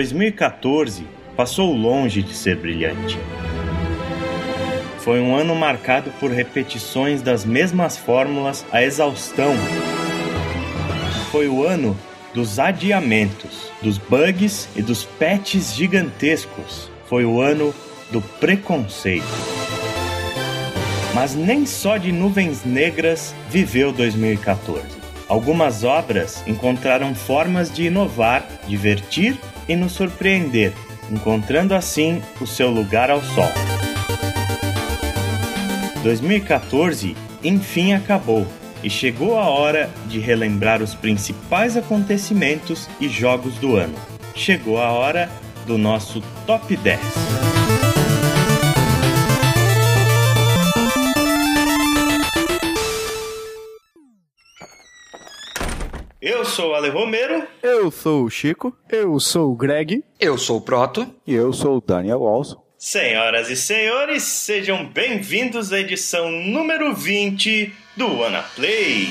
2014 passou longe de ser brilhante. Foi um ano marcado por repetições das mesmas fórmulas à exaustão. Foi o ano dos adiamentos, dos bugs e dos patches gigantescos. Foi o ano do preconceito. Mas nem só de nuvens negras viveu 2014. Algumas obras encontraram formas de inovar, divertir e nos surpreender, encontrando assim o seu lugar ao sol. 2014 enfim acabou e chegou a hora de relembrar os principais acontecimentos e jogos do ano. Chegou a hora do nosso Top 10. Eu sou o Ale Romero. Eu sou o Chico. Eu sou o Greg. Eu sou o Proto. E eu sou o Daniel Walson. Senhoras e senhores, sejam bem-vindos à edição número 20 do Wanna Play.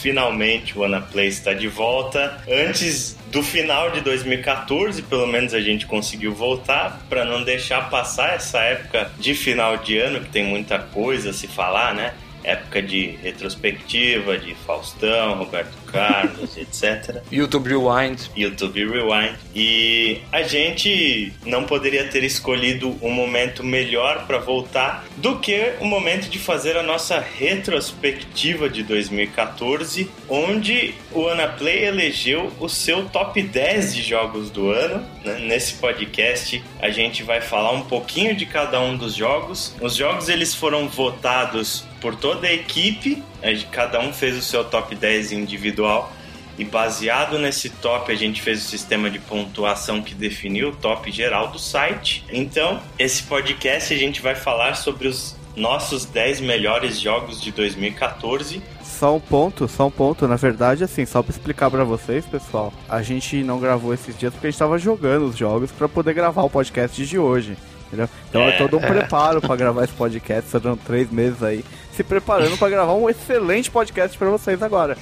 Finalmente o Anaplay está de volta. Antes do final de 2014, pelo menos a gente conseguiu voltar para não deixar passar essa época de final de ano que tem muita coisa a se falar, né? Época de retrospectiva, de Faustão, Roberto Carlos, etc. YouTube Rewind. YouTube Rewind. E a gente não poderia ter escolhido um momento melhor para voltar do que o momento de fazer a nossa retrospectiva de 2014, onde o Anaplay elegeu o seu top 10 de jogos do ano. né? Nesse podcast a gente vai falar um pouquinho de cada um dos jogos. Os jogos eles foram votados por toda a equipe, cada um fez o seu top 10 individual. E baseado nesse top, a gente fez o sistema de pontuação que definiu o top geral do site. Então, esse podcast a gente vai falar sobre os nossos 10 melhores jogos de 2014. Só um ponto, só um ponto. Na verdade, assim, só pra explicar pra vocês, pessoal, a gente não gravou esses dias porque a gente tava jogando os jogos pra poder gravar o podcast de hoje. Entendeu? Então é, É, todo um preparo pra gravar esse podcast. Serão três meses aí se preparando pra gravar um excelente podcast pra vocês agora.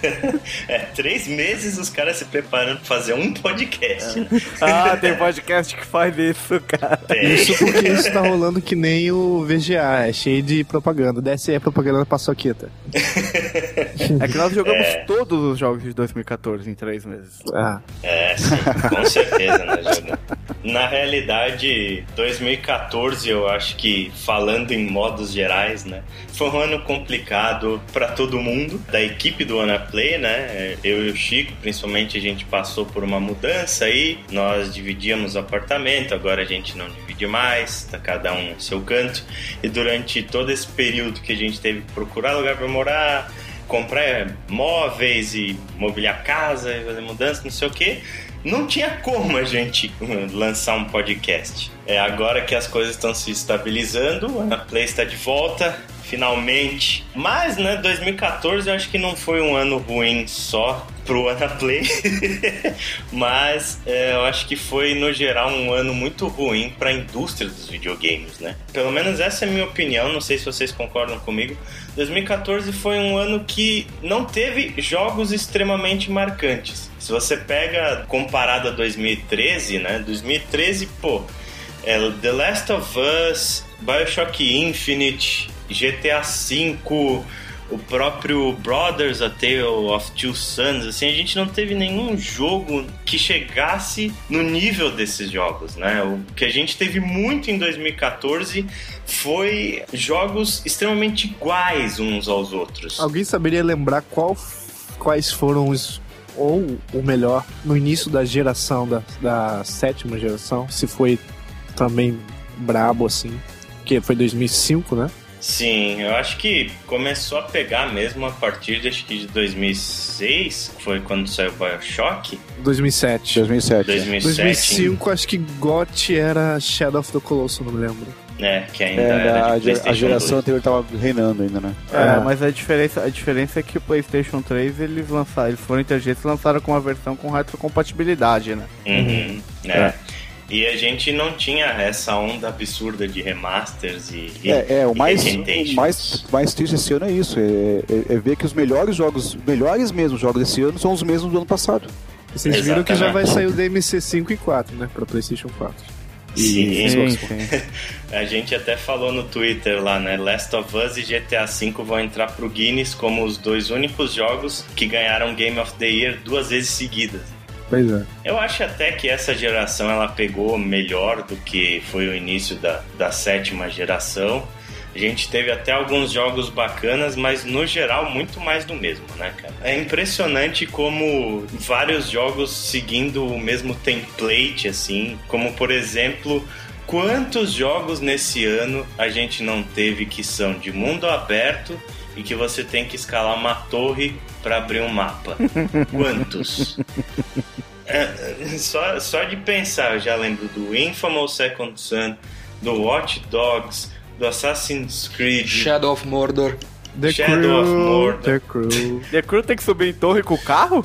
É, três meses os caras se preparando pra fazer um podcast. Ah, tem podcast que faz isso, cara. Tem. Isso porque isso tá rolando que nem o VGA, é cheio de propaganda. Desce aí a propaganda da Paçoquita. É que nós jogamos É. todos os jogos de 2014 em três meses. Ah, É, sim, com certeza, né, Jogando? Na realidade, 2014, eu acho que, falando em modos gerais, né, foi um ano complicado para todo mundo, da equipe do Anaplay, né, eu e o Chico, principalmente, a gente passou por uma mudança aí, nós dividíamos apartamento, agora a gente não divide mais, tá cada um no seu canto, e durante todo esse período que a gente teve que procurar lugar para morar, comprar móveis e mobiliar casa, e fazer mudança, não sei o que. Não tinha como a gente lançar um podcast. É agora que as coisas estão se estabilizando, a Play está de volta, finalmente. Mas, né, 2014 eu acho que não foi um ano ruim só pro Anaplay, mas é, eu acho que foi no geral um ano muito ruim para a indústria dos videogames, né? Pelo menos essa é a minha opinião, não sei se vocês concordam comigo. 2014 foi um ano que não teve jogos extremamente marcantes. Se você pega comparado a 2013, né? 2013, pô, é The Last of Us, BioShock Infinite, GTA V, o próprio Brothers, A Tale of Two Sons, assim, a gente não teve nenhum jogo que chegasse no nível desses jogos, né? O que a gente teve muito em 2014 foi jogos extremamente iguais uns aos outros. Alguém saberia lembrar qual, quais foram os ou o melhor no início da geração da, da sétima geração, se foi também brabo assim, que foi 2005, né? Sim, eu acho que começou a pegar mesmo a partir de, acho que de 2006, que foi quando saiu o Bioshock. 2007. 2007. 2007. 2005, acho que GOT era Shadow of the Colossus, não me lembro. É, que ainda É, era a, a geração 2. anterior tava reinando ainda, né? É, É. mas a diferença, a diferença é que o PlayStation 3 eles lançaram, eles foram inteligentes e lançaram com uma versão com retrocompatibilidade, né? Uhum, é. E a gente não tinha essa onda absurda de remasters e, e É, é, o e mais, o mais, mais triste esse ano é isso, é, é- é ver que os melhores jogos, melhores mesmo jogos desse ano são os mesmos do ano passado. Vocês viram que já vai Exatamente. sair o DMC 5 e 4, né? Pra PlayStation 4. Sim, Sim. A gente até falou no Twitter lá, né? Last of Us e GTA V vão entrar pro Guinness como os dois únicos jogos que ganharam Game of the Year duas vezes seguidas. Pois é. Eu acho até que essa geração ela pegou melhor do que foi o início da, da sétima geração. A gente teve até alguns jogos bacanas, mas no geral muito mais do mesmo, né, cara? É impressionante como vários jogos seguindo o mesmo template, assim, como por exemplo. Quantos jogos nesse ano a gente não teve que são de mundo aberto e que você tem que escalar uma torre para abrir um mapa? Quantos? É, só, só de pensar, eu já lembro do Infamous Second Son, do Watch Dogs, do Assassin's Creed. Shadow of Mordor. The Shadow Crew, of Mordor. The Crew. The Crew tem que subir em torre com o carro?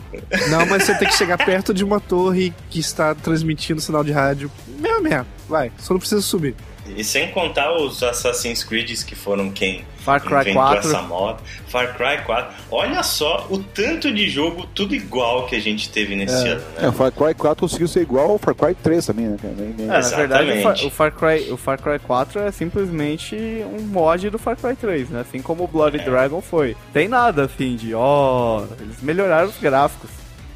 Não, mas você tem que chegar perto de uma torre que está transmitindo sinal de rádio. Mesmo, mesmo. Vai, só não precisa subir. E sem contar os Assassin's Creed que foram quem Far Cry inventou 4. essa moda. Far Cry 4. Olha só o tanto de jogo tudo igual que a gente teve nesse ano, É, né? o Far Cry 4 conseguiu ser igual ao Far Cry 3 também, né? É, na verdade, o Far, Exatamente. o Far Cry, o Far Cry 4 é simplesmente um mod do Far Cry 3, né? Assim como o Blood É. Dragon foi. Tem nada assim de, ó, eles melhoraram os gráficos.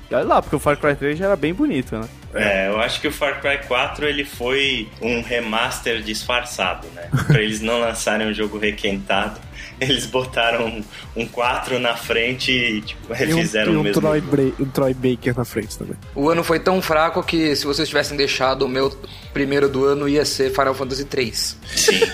E olha lá, porque o Far Cry 3 já era bem bonito, né? É, eu acho que o Far Cry 4 ele foi um remaster disfarçado, né? Pra eles não lançarem um jogo requentado, eles botaram um, um 4 na frente e tipo, E um, refizeram e o um mesmo. Troy, um Troy Baker na frente também. O ano foi tão fraco que se vocês tivessem deixado o meu primeiro do ano ia ser Final Fantasy 3. Sim.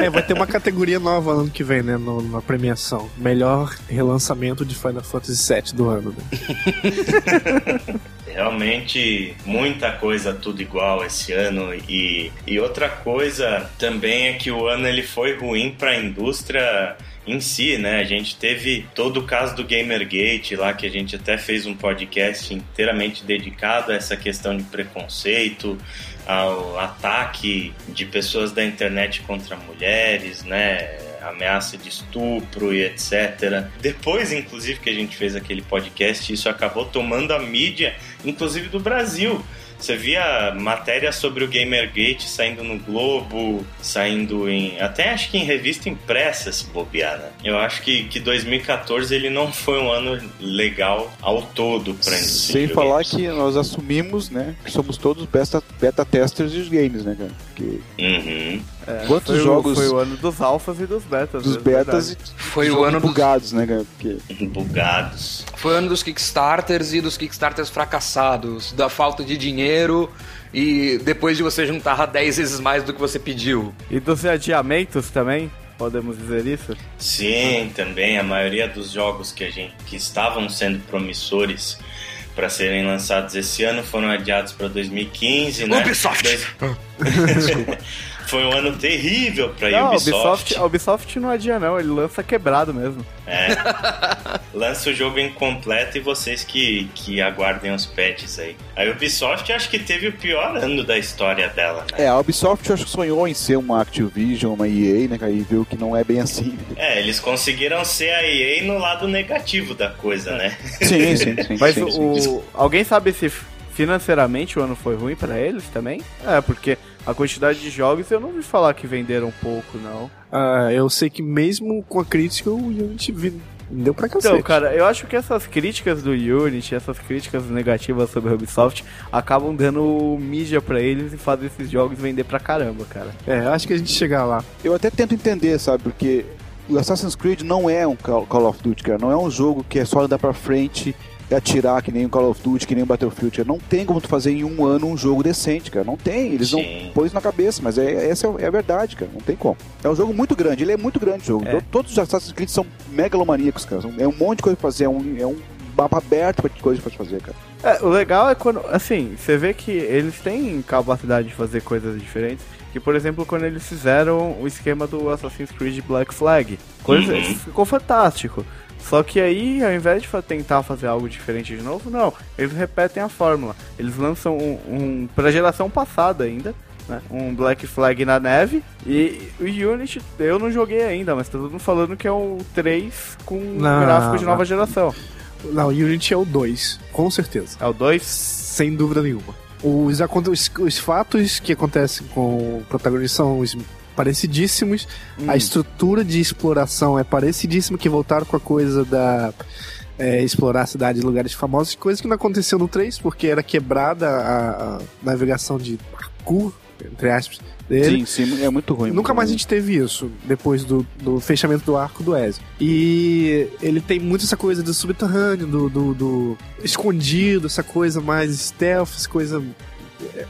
É, vai ter uma categoria nova ano que vem, né? no- na premiação. Melhor relançamento de Final Fantasy VII do ano, né? Realmente muita coisa tudo igual esse ano e, e outra coisa também é que o ano ele foi ruim para a indústria em si, né? A gente teve todo o caso do Gamergate lá que a gente até fez um podcast inteiramente dedicado a essa questão de preconceito, ao ataque de pessoas da internet contra mulheres, né? Ameaça de estupro e etc. Depois, inclusive, que a gente fez aquele podcast, isso acabou tomando a mídia, inclusive do Brasil. Você via matéria sobre o Gamergate saindo no Globo, saindo em. até acho que em revista impressa, se bobear, né? Eu acho que, que 2014 ele não foi um ano legal ao todo pra indústria. Sem falar que nós assumimos, né, que somos todos beta, beta testers dos games, né, cara? Porque Uhum. Quantos Foi, o- jogos foi o ano dos alfas e dos betas. dos é betas verdade. e Foi o ano dos, bugados, né, cara? Porque Bugados. foi o ano dos Kickstarters e dos Kickstarters fracassados, da falta de dinheiro e depois de você juntar 10 vezes mais do que você pediu. E dos adiamentos também, podemos dizer isso? Sim, também a maioria dos jogos que a gente que estavam sendo promissores para serem lançados esse ano foram adiados para 2015, né? Ubisoft! Dois- Foi um ano terrível para Não, a Ubisoft. Ubisoft, a Ubisoft não adia não, ele lança quebrado mesmo. É. Lança o jogo incompleto e vocês que, que aguardem os patches aí. A Ubisoft acho que teve o pior ano da história dela, né? é, a Ubisoft eu acho que sonhou em ser uma Activision, uma EA, né? E viu que não é bem assim. É, eles conseguiram ser a EA no lado negativo da coisa, né? Sim, sim, sim. Mas sim, o, sim. o- alguém sabe se financeiramente o ano foi ruim pra eles também? É, porque a quantidade de jogos, eu não ouvi falar que venderam pouco, não. Ah, eu sei que mesmo com a crítica, o Unity vi- deu pra cacete. Então, cara, eu acho que essas críticas do Unity, essas críticas negativas sobre a Ubisoft, acabam dando mídia pra eles e fazem esses jogos vender pra caramba, cara. É, acho que a gente chegar lá. Eu até tento entender, sabe? Porque o Assassin's Creed não é um Call of Duty, cara. Não é um jogo que é só andar pra frente atirar que nem o Call of Duty, que nem o Battlefield. Não tem como tu fazer em um ano um jogo decente, cara. Não tem. Eles Sim. não põem isso na cabeça, mas é, essa é a verdade, cara. Não tem como. É um jogo muito grande. Ele é muito grande o jogo. É. Todos os Assassin's Creed são megalomaníacos, cara. É um monte de coisa pra fazer. É um, é um mapa aberto pra coisa pra fazer, cara. É, o legal é quando, assim, você vê que eles têm capacidade de fazer coisas diferentes. Que, por exemplo, quando eles fizeram o esquema do Assassin's Creed Black Flag, coisa, Uhum. ficou fantástico. Só que aí, ao invés de tentar fazer algo diferente de novo, não, eles repetem a fórmula. Eles lançam um, um pra geração passada ainda, né, um Black Flag na neve e o Unity eu não joguei ainda, mas tá todo mundo falando que é o 3 com Não, gráfico de nova não. geração. Não, o Unity é o 2, com certeza. É o 2? Sem dúvida nenhuma. Os, os, os fatos que acontecem com o protagonista são os parecidíssimos. Hum. A estrutura de exploração é parecidíssima, que voltaram com a coisa da. é, explorar a cidade em lugares famosos, coisa que não aconteceu no 3, porque era quebrada a, a navegação de parkour, entre aspas, dele. Sim, sim, é muito ruim. Nunca mais a gente teve isso depois do, do fechamento do arco do Ezio. E ele tem muito essa coisa do subterrâneo, do, do, do escondido, essa coisa mais stealth, essa coisa.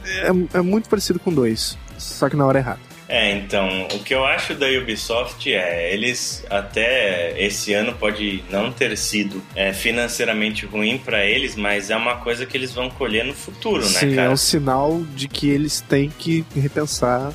É, é muito parecido com dois, só que na hora errada. É, então, o que eu acho da Ubisoft é, eles até esse ano pode não ter sido é, financeiramente ruim pra eles, mas é uma coisa que eles vão colher no futuro, Sim, né, é cara? um sinal de que eles têm que repensar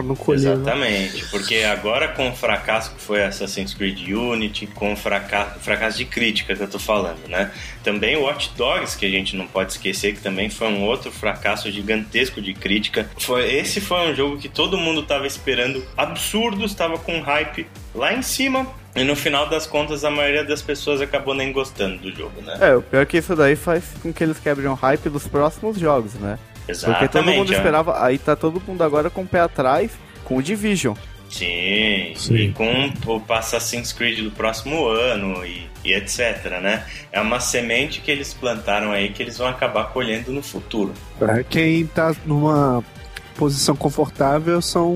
pra não colher. né? Exatamente, porque agora com o fracasso que foi Assassin's Creed Unity, com o fracasso, fracasso de crítica que eu tô falando, né? Também o Watch Dogs, que a gente não pode esquecer, que também foi um outro fracasso gigantesco de crítica. Foi, esse foi um jogo que todo mundo tava esperando, absurdo, estava com hype lá em cima. E no final das contas, a maioria das pessoas acabou nem gostando do jogo, né? É, o pior é que isso daí faz com que eles quebrem o hype dos próximos jogos, né? Porque todo mundo esperava. Aí tá todo mundo agora com o pé atrás com o Division. Sim, Sim. e com o Assassin's Creed do próximo ano e, e etc, né? É uma semente que eles plantaram aí que eles vão acabar colhendo no futuro. Pra quem tá numa posição confortável são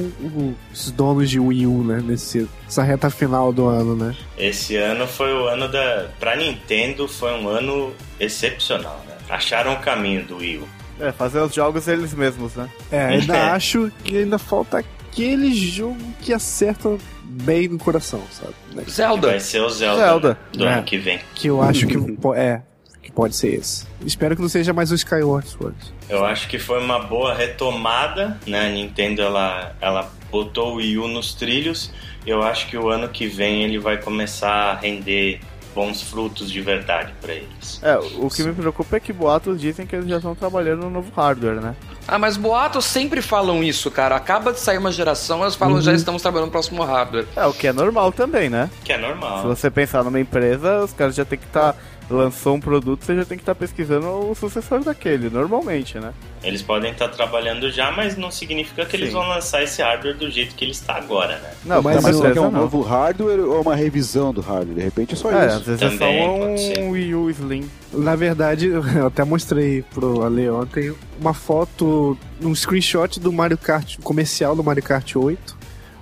os donos de Wii U, né? Nesse, nessa reta final do ano, né? Esse ano foi o ano da... Pra Nintendo foi um ano excepcional, né? Acharam o caminho do Wii U. É, fazer os jogos eles mesmos, né? É, ainda É. acho que ainda falta aquele jogo que acerta bem no coração, sabe? Que Zelda. vai ser o Zelda, Zelda. do É. ano que vem. Que eu acho que é, que pode ser esse. Espero que não seja mais um Skyward Sword. Eu acho que foi uma boa retomada, né? A Nintendo ela, ela botou o Wii U nos trilhos. Eu acho que o ano que vem ele vai começar a render bons frutos de verdade pra eles. É, o que me preocupa é que boatos dizem que eles já estão trabalhando no novo hardware, né? Ah, mas boatos sempre falam isso, cara. Acaba de sair uma geração, eles falam já estamos trabalhando no próximo hardware. É, o que é normal também, né? Que é Se normal. você pensar numa empresa, os caras já tem que estar. Lançou um produto, você já tem que estar pesquisando o sucessor daquele, normalmente, né? Eles podem estar trabalhando já, mas não significa que eles Sim. vão lançar esse hardware do jeito que ele está agora, né? Não, Mas Mas será que é um não. novo hardware ou uma revisão do hardware? De repente é só É, isso. às vezes Também é só um Wii U Slim. Na verdade, eu até mostrei pro Ale ontem uma foto, um screenshot do Mario Kart, comercial do Mario Kart 8,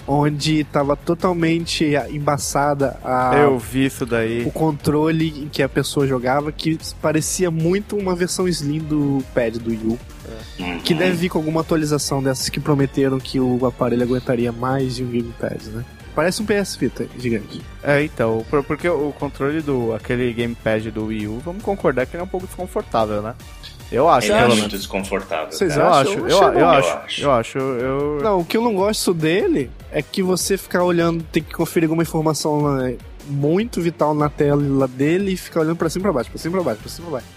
onde tava totalmente embaçada a, Eu vi isso daí. o controle em que a pessoa jogava, que parecia muito uma versão Slim do pad do Wii U. Uhum. Que deve vir com alguma atualização dessas que prometeram que o aparelho aguentaria mais de um gamepad, né? Parece um PS Vita gigante. É, então, por- porque o controle do aquele gamepad do Wii U, vamos concordar que ele é um pouco desconfortável, né? Eu acho, Ele é pelo muito desconfortável. Vocês. Eu acham? acho, Eu eu, eu, acho, Eu acho. eu acho, eu... Não, o que eu não gosto dele é que você ficar olhando, tem que conferir alguma informação né, muito vital na tela dele e ficar olhando pra cima e pra baixo, pra cima e pra baixo, pra cima e pra baixo.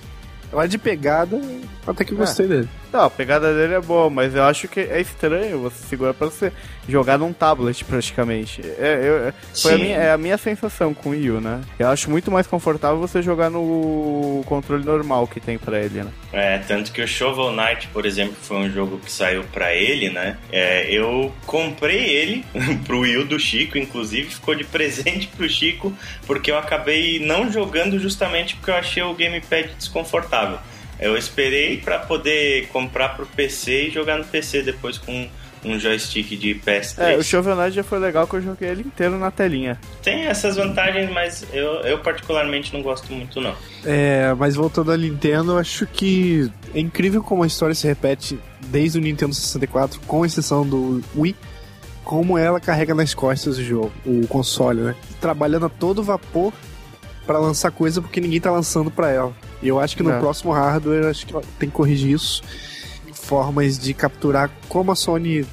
Lá de pegada, até que eu É. gostei dele. Não, a pegada dele é boa, mas eu acho que é estranho você segurar pra você jogar num tablet praticamente. É, eu- é- foi a minha, é a minha sensação com o Wii U, né? Eu acho muito mais confortável você jogar no controle normal que tem pra ele, né? É, tanto que o Shovel Knight, por exemplo, foi um jogo que saiu pra ele, né? É, eu comprei ele pro Wii U do Chico, inclusive ficou de presente pro Chico, porque eu acabei não jogando justamente porque eu achei o gamepad desconfortável. Eu esperei pra poder comprar pro PC e jogar no PC depois com um joystick de PS3. É, o Shovel Knight já foi legal que eu joguei ele inteiro na telinha. Tem essas vantagens, mas eu, eu particularmente não gosto muito não. É, mas voltando à Nintendo, eu acho que é incrível como a história se repete desde o Nintendo 64, com exceção do Wii, como ela carrega nas costas o jogo, o console, né? Trabalhando a todo vapor pra lançar coisa porque ninguém tá lançando pra ela. E eu acho que no É. próximo hardware, eu acho que tem que corrigir isso. Formas de capturar como a Sony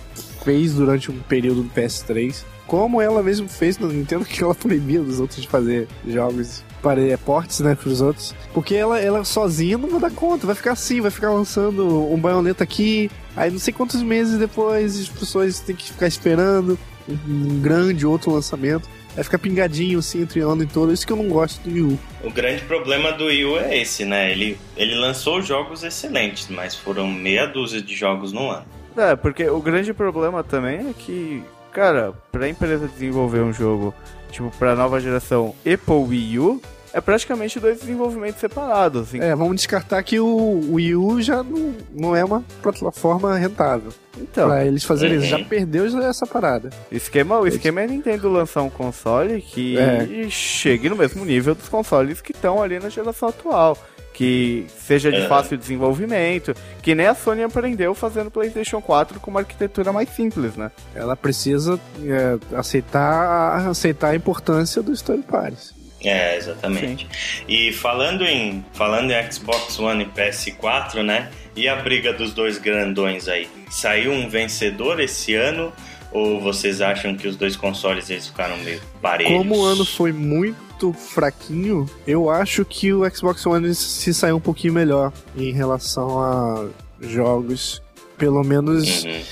fez durante um período do PS3. Como ela mesmo fez no Nintendo, que ela proibia os outros de fazer jogos para portes, né, pros outros. Porque ela, ela sozinha não vai dar conta, vai ficar assim, vai ficar lançando um baioneta aqui, aí não sei quantos meses depois as pessoas têm que ficar esperando um grande outro lançamento. Vai ficar pingadinho assim entre ano e todo, isso que eu não gosto do Wii U. O grande problema do Wii U é esse, né? Ele, ele lançou jogos excelentes, mas foram meia dúzia de jogos no ano. É, porque o grande problema também é que, cara, pra empresa desenvolver um jogo, tipo, pra nova geração e pro Wii U, é praticamente dois desenvolvimentos separados. assim. É, vamos descartar que o Wii U já não, não é uma plataforma rentável. Então, pra eles fazerem isso, Uhum. já perdeu já essa parada. esquema, o esquema é Nintendo lançar um console que É. chegue no mesmo nível dos consoles que estão ali na geração atual. Que seja de É. fácil desenvolvimento, que nem a Sony aprendeu fazendo PlayStation 4 com uma arquitetura mais simples, né? Ela precisa é, aceitar, aceitar a importância do Story Pares. É, exatamente. E falando em, falando em Xbox One e PS4, né? E a briga dos dois grandões aí? Saiu um vencedor esse ano? Ou vocês acham que os dois consoles eles ficaram meio parelhos? Como o ano foi muito fraquinho, eu acho que o Xbox One se saiu um pouquinho melhor em relação a jogos, pelo menos Uhum.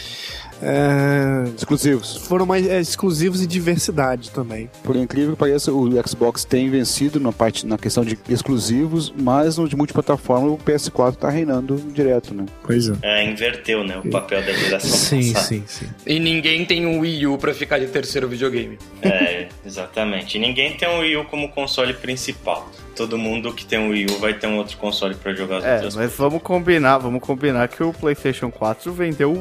É, Exclusivos. foram mais é, exclusivos e diversidade também. Por incrível que pareça, o Xbox tem vencido na parte na questão de exclusivos, mas no de multiplataforma o PS4 tá reinando direto, né? Pois é. É, inverteu, né? O papel da geração Sim, passada. sim, sim. E ninguém tem um Wii U pra ficar de terceiro videogame. É, exatamente. E ninguém tem um Wii U como console principal. Todo mundo que tem um Wii U vai ter um outro console pra jogar as É, outras mas vamos combinar, vamos combinar que o PlayStation 4 vendeu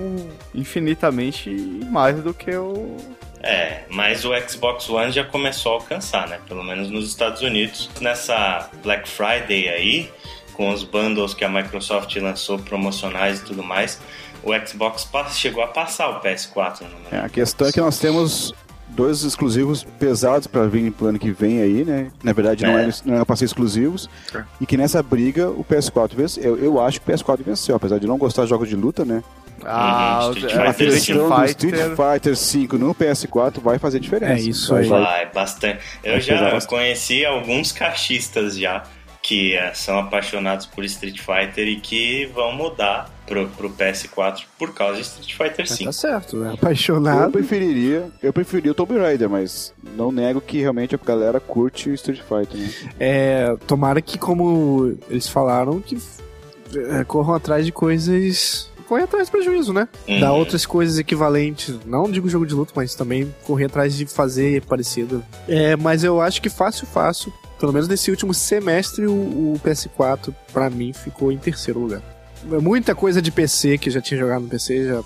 infinitamente mais do que o. É, mas o Xbox One já começou a alcançar, né? Pelo menos nos Estados Unidos. Nessa Black Friday aí, com os bundles que a Microsoft lançou promocionais e tudo mais, o Xbox chegou a passar o PS4 no É, a questão é que nós temos dois exclusivos pesados para vir pro ano que vem aí, né? Na verdade, não É. é, não é para ser exclusivos. E que nessa briga o PS4 venceu. Eu, eu acho que o PS4 venceu, apesar de não gostar de jogos de luta, né? Ah, Uhum, é, A questão do Street Fighter. Fighter 5 no PS4 vai fazer diferença. É isso aí. vai- bastante. Eu Vai já bastante. conheci alguns caixistas já que eh, são apaixonados por Street Fighter e que vão mudar pro, pro PS4 por causa de Street Fighter 5. tá certo, né? Eu Apaixonado. preferiria, eu preferiria o Tomb Raider, mas não nego que realmente a galera curte o Street Fighter, né? É, tomara que, como eles falaram, que é, corram atrás de coisas. Correr atrás de prejuízo, né? Uhum. Dar outras coisas equivalentes. Não digo jogo de luta, mas também correr atrás de fazer parecido. É, mas eu acho que fácil, fácil. Pelo menos nesse último semestre, o, o PS4, pra mim, ficou em terceiro lugar. Muita coisa de PC que eu já tinha jogado no PC, já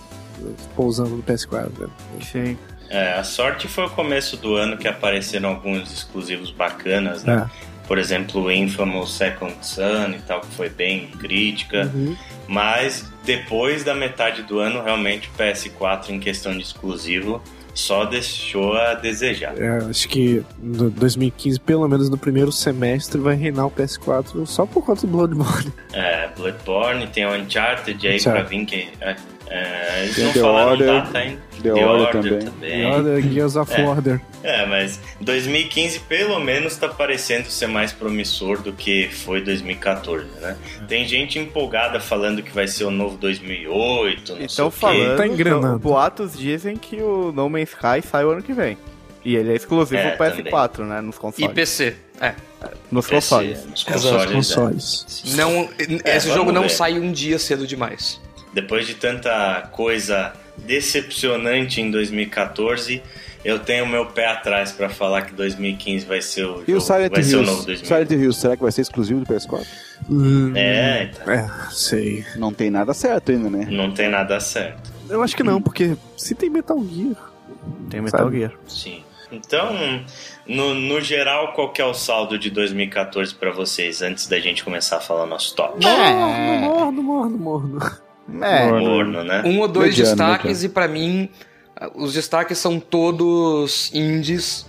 pousando no PS4. Né? Sim. É, a sorte foi o começo do ano que apareceram alguns exclusivos bacanas, né? É. Por exemplo, o Infamous Second Son e tal, que foi bem crítica. Uhum. Mas depois da metade do ano, realmente o PS4 em questão de exclusivo só deixou a desejar. É, acho que no 2015, pelo menos no primeiro semestre, vai reinar o PS4 só por conta do Bloodborne. É, Bloodborne, tem o Uncharted aí Uncharted. pra vir, que é, É, eles Tem não The falaram Order, data ainda. The Order também. Olha, Gears of É. Order. É, mas 2015 pelo menos tá parecendo ser mais promissor do que foi 2014, né? Tem gente empolgada falando que vai ser o novo 2008, não sei Estão o quê. falando, Tá engrenando. boatos dizem que o No Man's Sky sai o ano que vem. E ele é exclusivo É, ao PS4, né? Nos E consoles. PC. É. Nos PC, consoles. nos consoles, consoles. Não, esse vamos jogo não ver. sai um dia cedo demais. Depois de tanta coisa decepcionante em 2014, eu tenho meu pé atrás pra falar que 2015 vai ser o, E o jogo- Silent vai ser o novo Hills? 2015. Silent Hills, será que vai ser exclusivo do PS4? Hum, É, então, É, sei. Não tem nada certo ainda, né? não tem nada certo. Eu acho que não, porque se tem Metal Gear. Tem Metal Sabe? Gear. Sim. Então, no, no geral, qual que é o saldo de 2014 pra vocês, antes da gente começar a falar nosso top? Morno, morno, morno, morno. É, Morno, né? Um ou dois Mediano, destaques mediano. e pra mim os destaques são todos indies.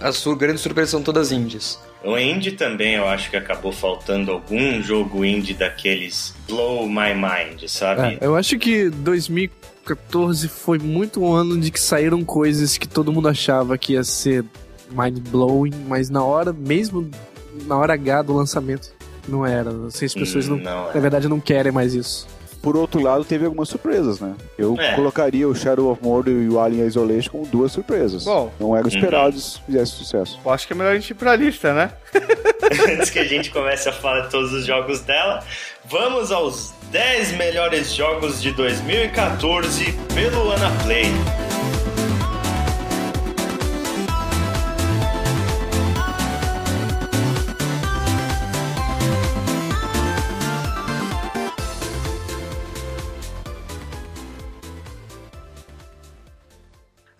As sur grandes surpresas são todas indies. O indie também, eu acho que acabou faltando algum jogo indie daqueles blow my mind, sabe? É, eu acho que 2014 foi muito um ano de que saíram coisas que todo mundo achava que ia ser mind-blowing, mas na hora, mesmo na hora H do lançamento, não era. Assim, as pessoas Hum, não, não é. na verdade, não querem mais isso. Por outro lado, teve algumas surpresas, né? Eu É. colocaria o Shadow of Mordor e o Alien Isolation como duas surpresas. Bom. Não eram esperados que fizesse sucesso. eu acho que é melhor a gente ir pra lista, né? Antes que a gente comece a falar de todos os jogos dela, vamos aos 10 melhores jogos de 2014 pelo Anaplay.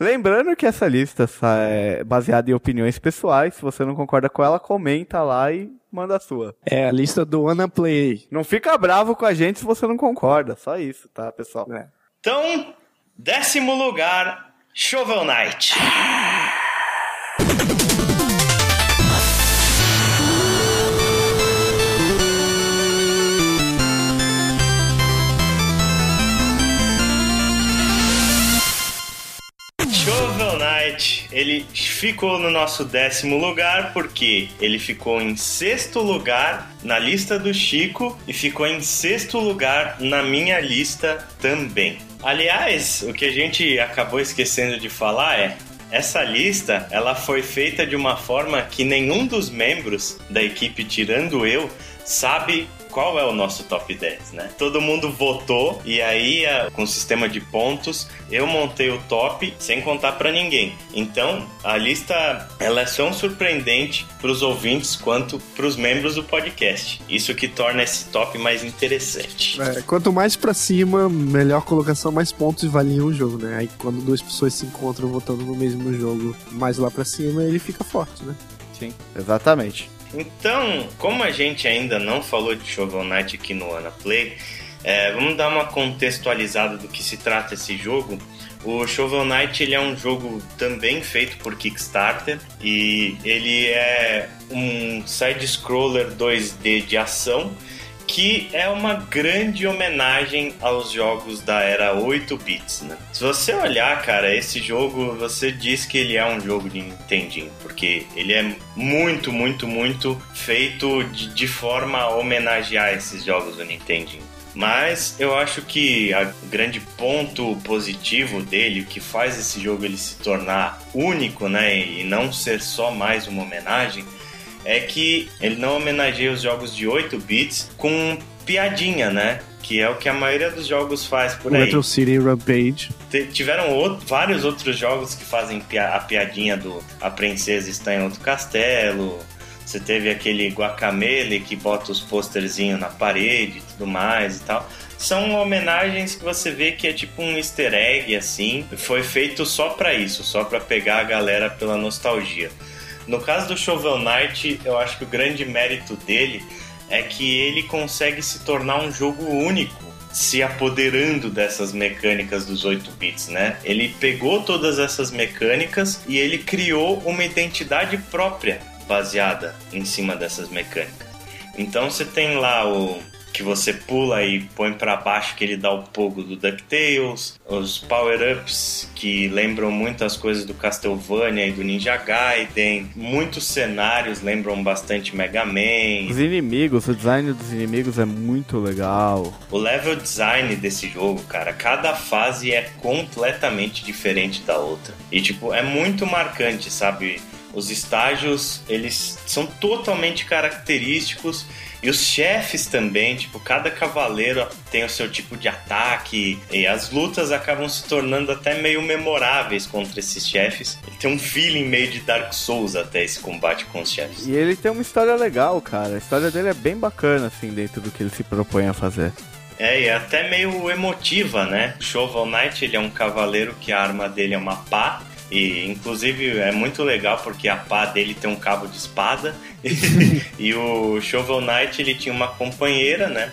Lembrando que essa lista é baseada em opiniões pessoais. Se você não concorda com ela, comenta lá e manda a sua. É a lista do Ana Play. Não fica bravo com a gente se você não concorda. Só isso, tá, pessoal? É. Então, décimo lugar, Shovel Knight. Ele ficou no nosso décimo lugar porque ele ficou em sexto lugar na lista do Chico e ficou em sexto lugar na minha lista também. Aliás, o que a gente acabou esquecendo de falar é essa lista, ela foi feita de uma forma que nenhum dos membros da equipe, tirando eu, sabe qual é o nosso top 10, né? Todo mundo votou e aí, com o sistema de pontos, eu montei o top sem contar pra ninguém. Então, a lista ela é tão surpreendente pros ouvintes quanto pros membros do podcast. Isso que torna esse top mais interessante. É, quanto mais pra cima, melhor colocação, mais pontos valiam o jogo, né? Aí quando duas pessoas se encontram votando no mesmo jogo, mais lá pra cima, ele fica forte, né? Sim. Exatamente. Então, como a gente ainda não falou de Shovel Knight aqui no Ana Play, é, vamos dar uma contextualizada do que se trata esse jogo. O Shovel Knight ele é um jogo também feito por Kickstarter e ele é um side-scroller 2D de ação que é uma grande homenagem aos jogos da era 8 bits, né? Se você olhar, cara, esse jogo, você diz que ele é um jogo de Nintendinho, porque ele é muito, muito, muito feito de, de forma a homenagear esses jogos do Nintendinho. Mas eu acho que o grande ponto positivo dele, o que faz esse jogo ele se tornar único, né, e não ser só mais uma homenagem, é que ele não homenageia os jogos de 8 bits com piadinha, né? Que é o que a maioria dos jogos faz por aí. Retro City Rampage. Tiveram outro- vários outros jogos que fazem a piadinha do A Princesa está em outro castelo. Você teve aquele Guacamele que bota os posterzinhos na parede e tudo mais e tal. São homenagens que você vê que é tipo um easter egg assim. Foi feito só pra isso, só pra pegar a galera pela nostalgia. No caso do Shovel Knight, eu acho que o grande mérito dele é que ele consegue se tornar um jogo único, se apoderando dessas mecânicas dos 8 bits, né? Ele pegou todas essas mecânicas e ele criou uma identidade própria baseada em cima dessas mecânicas. Então você tem lá o que você pula e põe para baixo que ele dá o pogo do DuckTales, os power-ups que lembram muitas coisas do Castlevania e do Ninja Gaiden, muitos cenários lembram bastante Mega Man. Os inimigos, o design dos inimigos é muito legal. O level design desse jogo, cara, cada fase é completamente diferente da outra. E tipo, é muito marcante, sabe? Os estágios, eles são totalmente característicos e os chefes também, tipo, cada cavaleiro tem o seu tipo de ataque e as lutas acabam se tornando até meio memoráveis contra esses chefes. Tem um feeling meio de Dark Souls até esse combate com os chefes. E ele tem uma história legal, cara. A história dele é bem bacana, assim, dentro do que ele se propõe a fazer. É, e é até meio emotiva, né? O Shovel Knight, ele é um cavaleiro que a arma dele é uma pá, e inclusive é muito legal porque a pá dele tem um cabo de espada. e o Shovel Knight ele tinha uma companheira, né?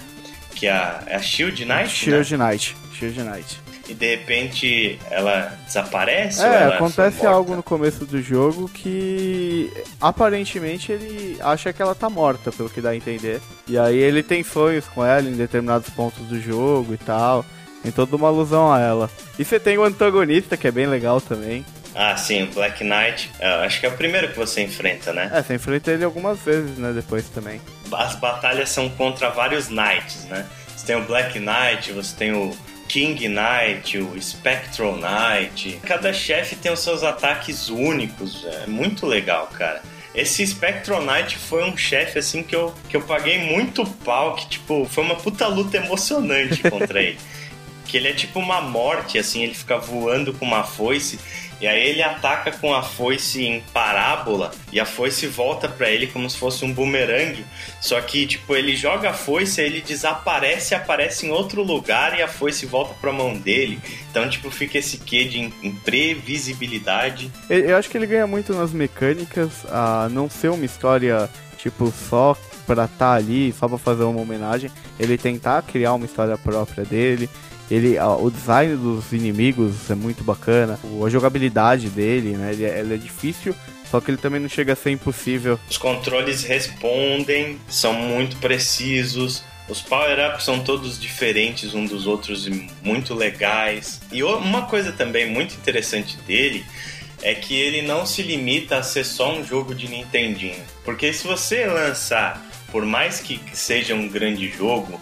Que é a, é a Shield Knight. Shield né? Knight. Shield Knight. E de repente ela desaparece? É, ela acontece algo no começo do jogo que aparentemente ele acha que ela tá morta, pelo que dá a entender. E aí ele tem sonhos com ela em determinados pontos do jogo e tal. Tem toda uma alusão a ela. E você tem o antagonista, que é bem legal também. Ah, sim, o Black Knight. acho que é o primeiro que você enfrenta, né? É, você enfrenta ele algumas vezes, né? Depois também. As batalhas são contra vários Knights, né? Você tem o Black Knight, você tem o King Knight, o Spectral Knight. Cada chefe tem os seus ataques únicos. É muito legal, cara. Esse Spectral Knight foi um chefe assim que eu, que eu paguei muito pau, que tipo, foi uma puta luta emocionante contra ele. Que ele é tipo uma morte, assim, ele fica voando com uma foice e aí ele ataca com a foice em parábola e a foice volta para ele como se fosse um bumerangue. Só que, tipo, ele joga a foice, ele desaparece, aparece em outro lugar e a foice volta pra mão dele. Então, tipo, fica esse quê de imprevisibilidade. Eu acho que ele ganha muito nas mecânicas, a não ser uma história, tipo, só pra estar tá ali, só pra fazer uma homenagem. Ele tentar criar uma história própria dele. Ele, o design dos inimigos é muito bacana, a jogabilidade dele, né? Ele, é, ele é difícil, só que ele também não chega a ser impossível. Os controles respondem, são muito precisos. Os power-ups são todos diferentes um dos outros e muito legais. E uma coisa também muito interessante dele é que ele não se limita a ser só um jogo de Nintendinho. Porque se você lançar, por mais que seja um grande jogo,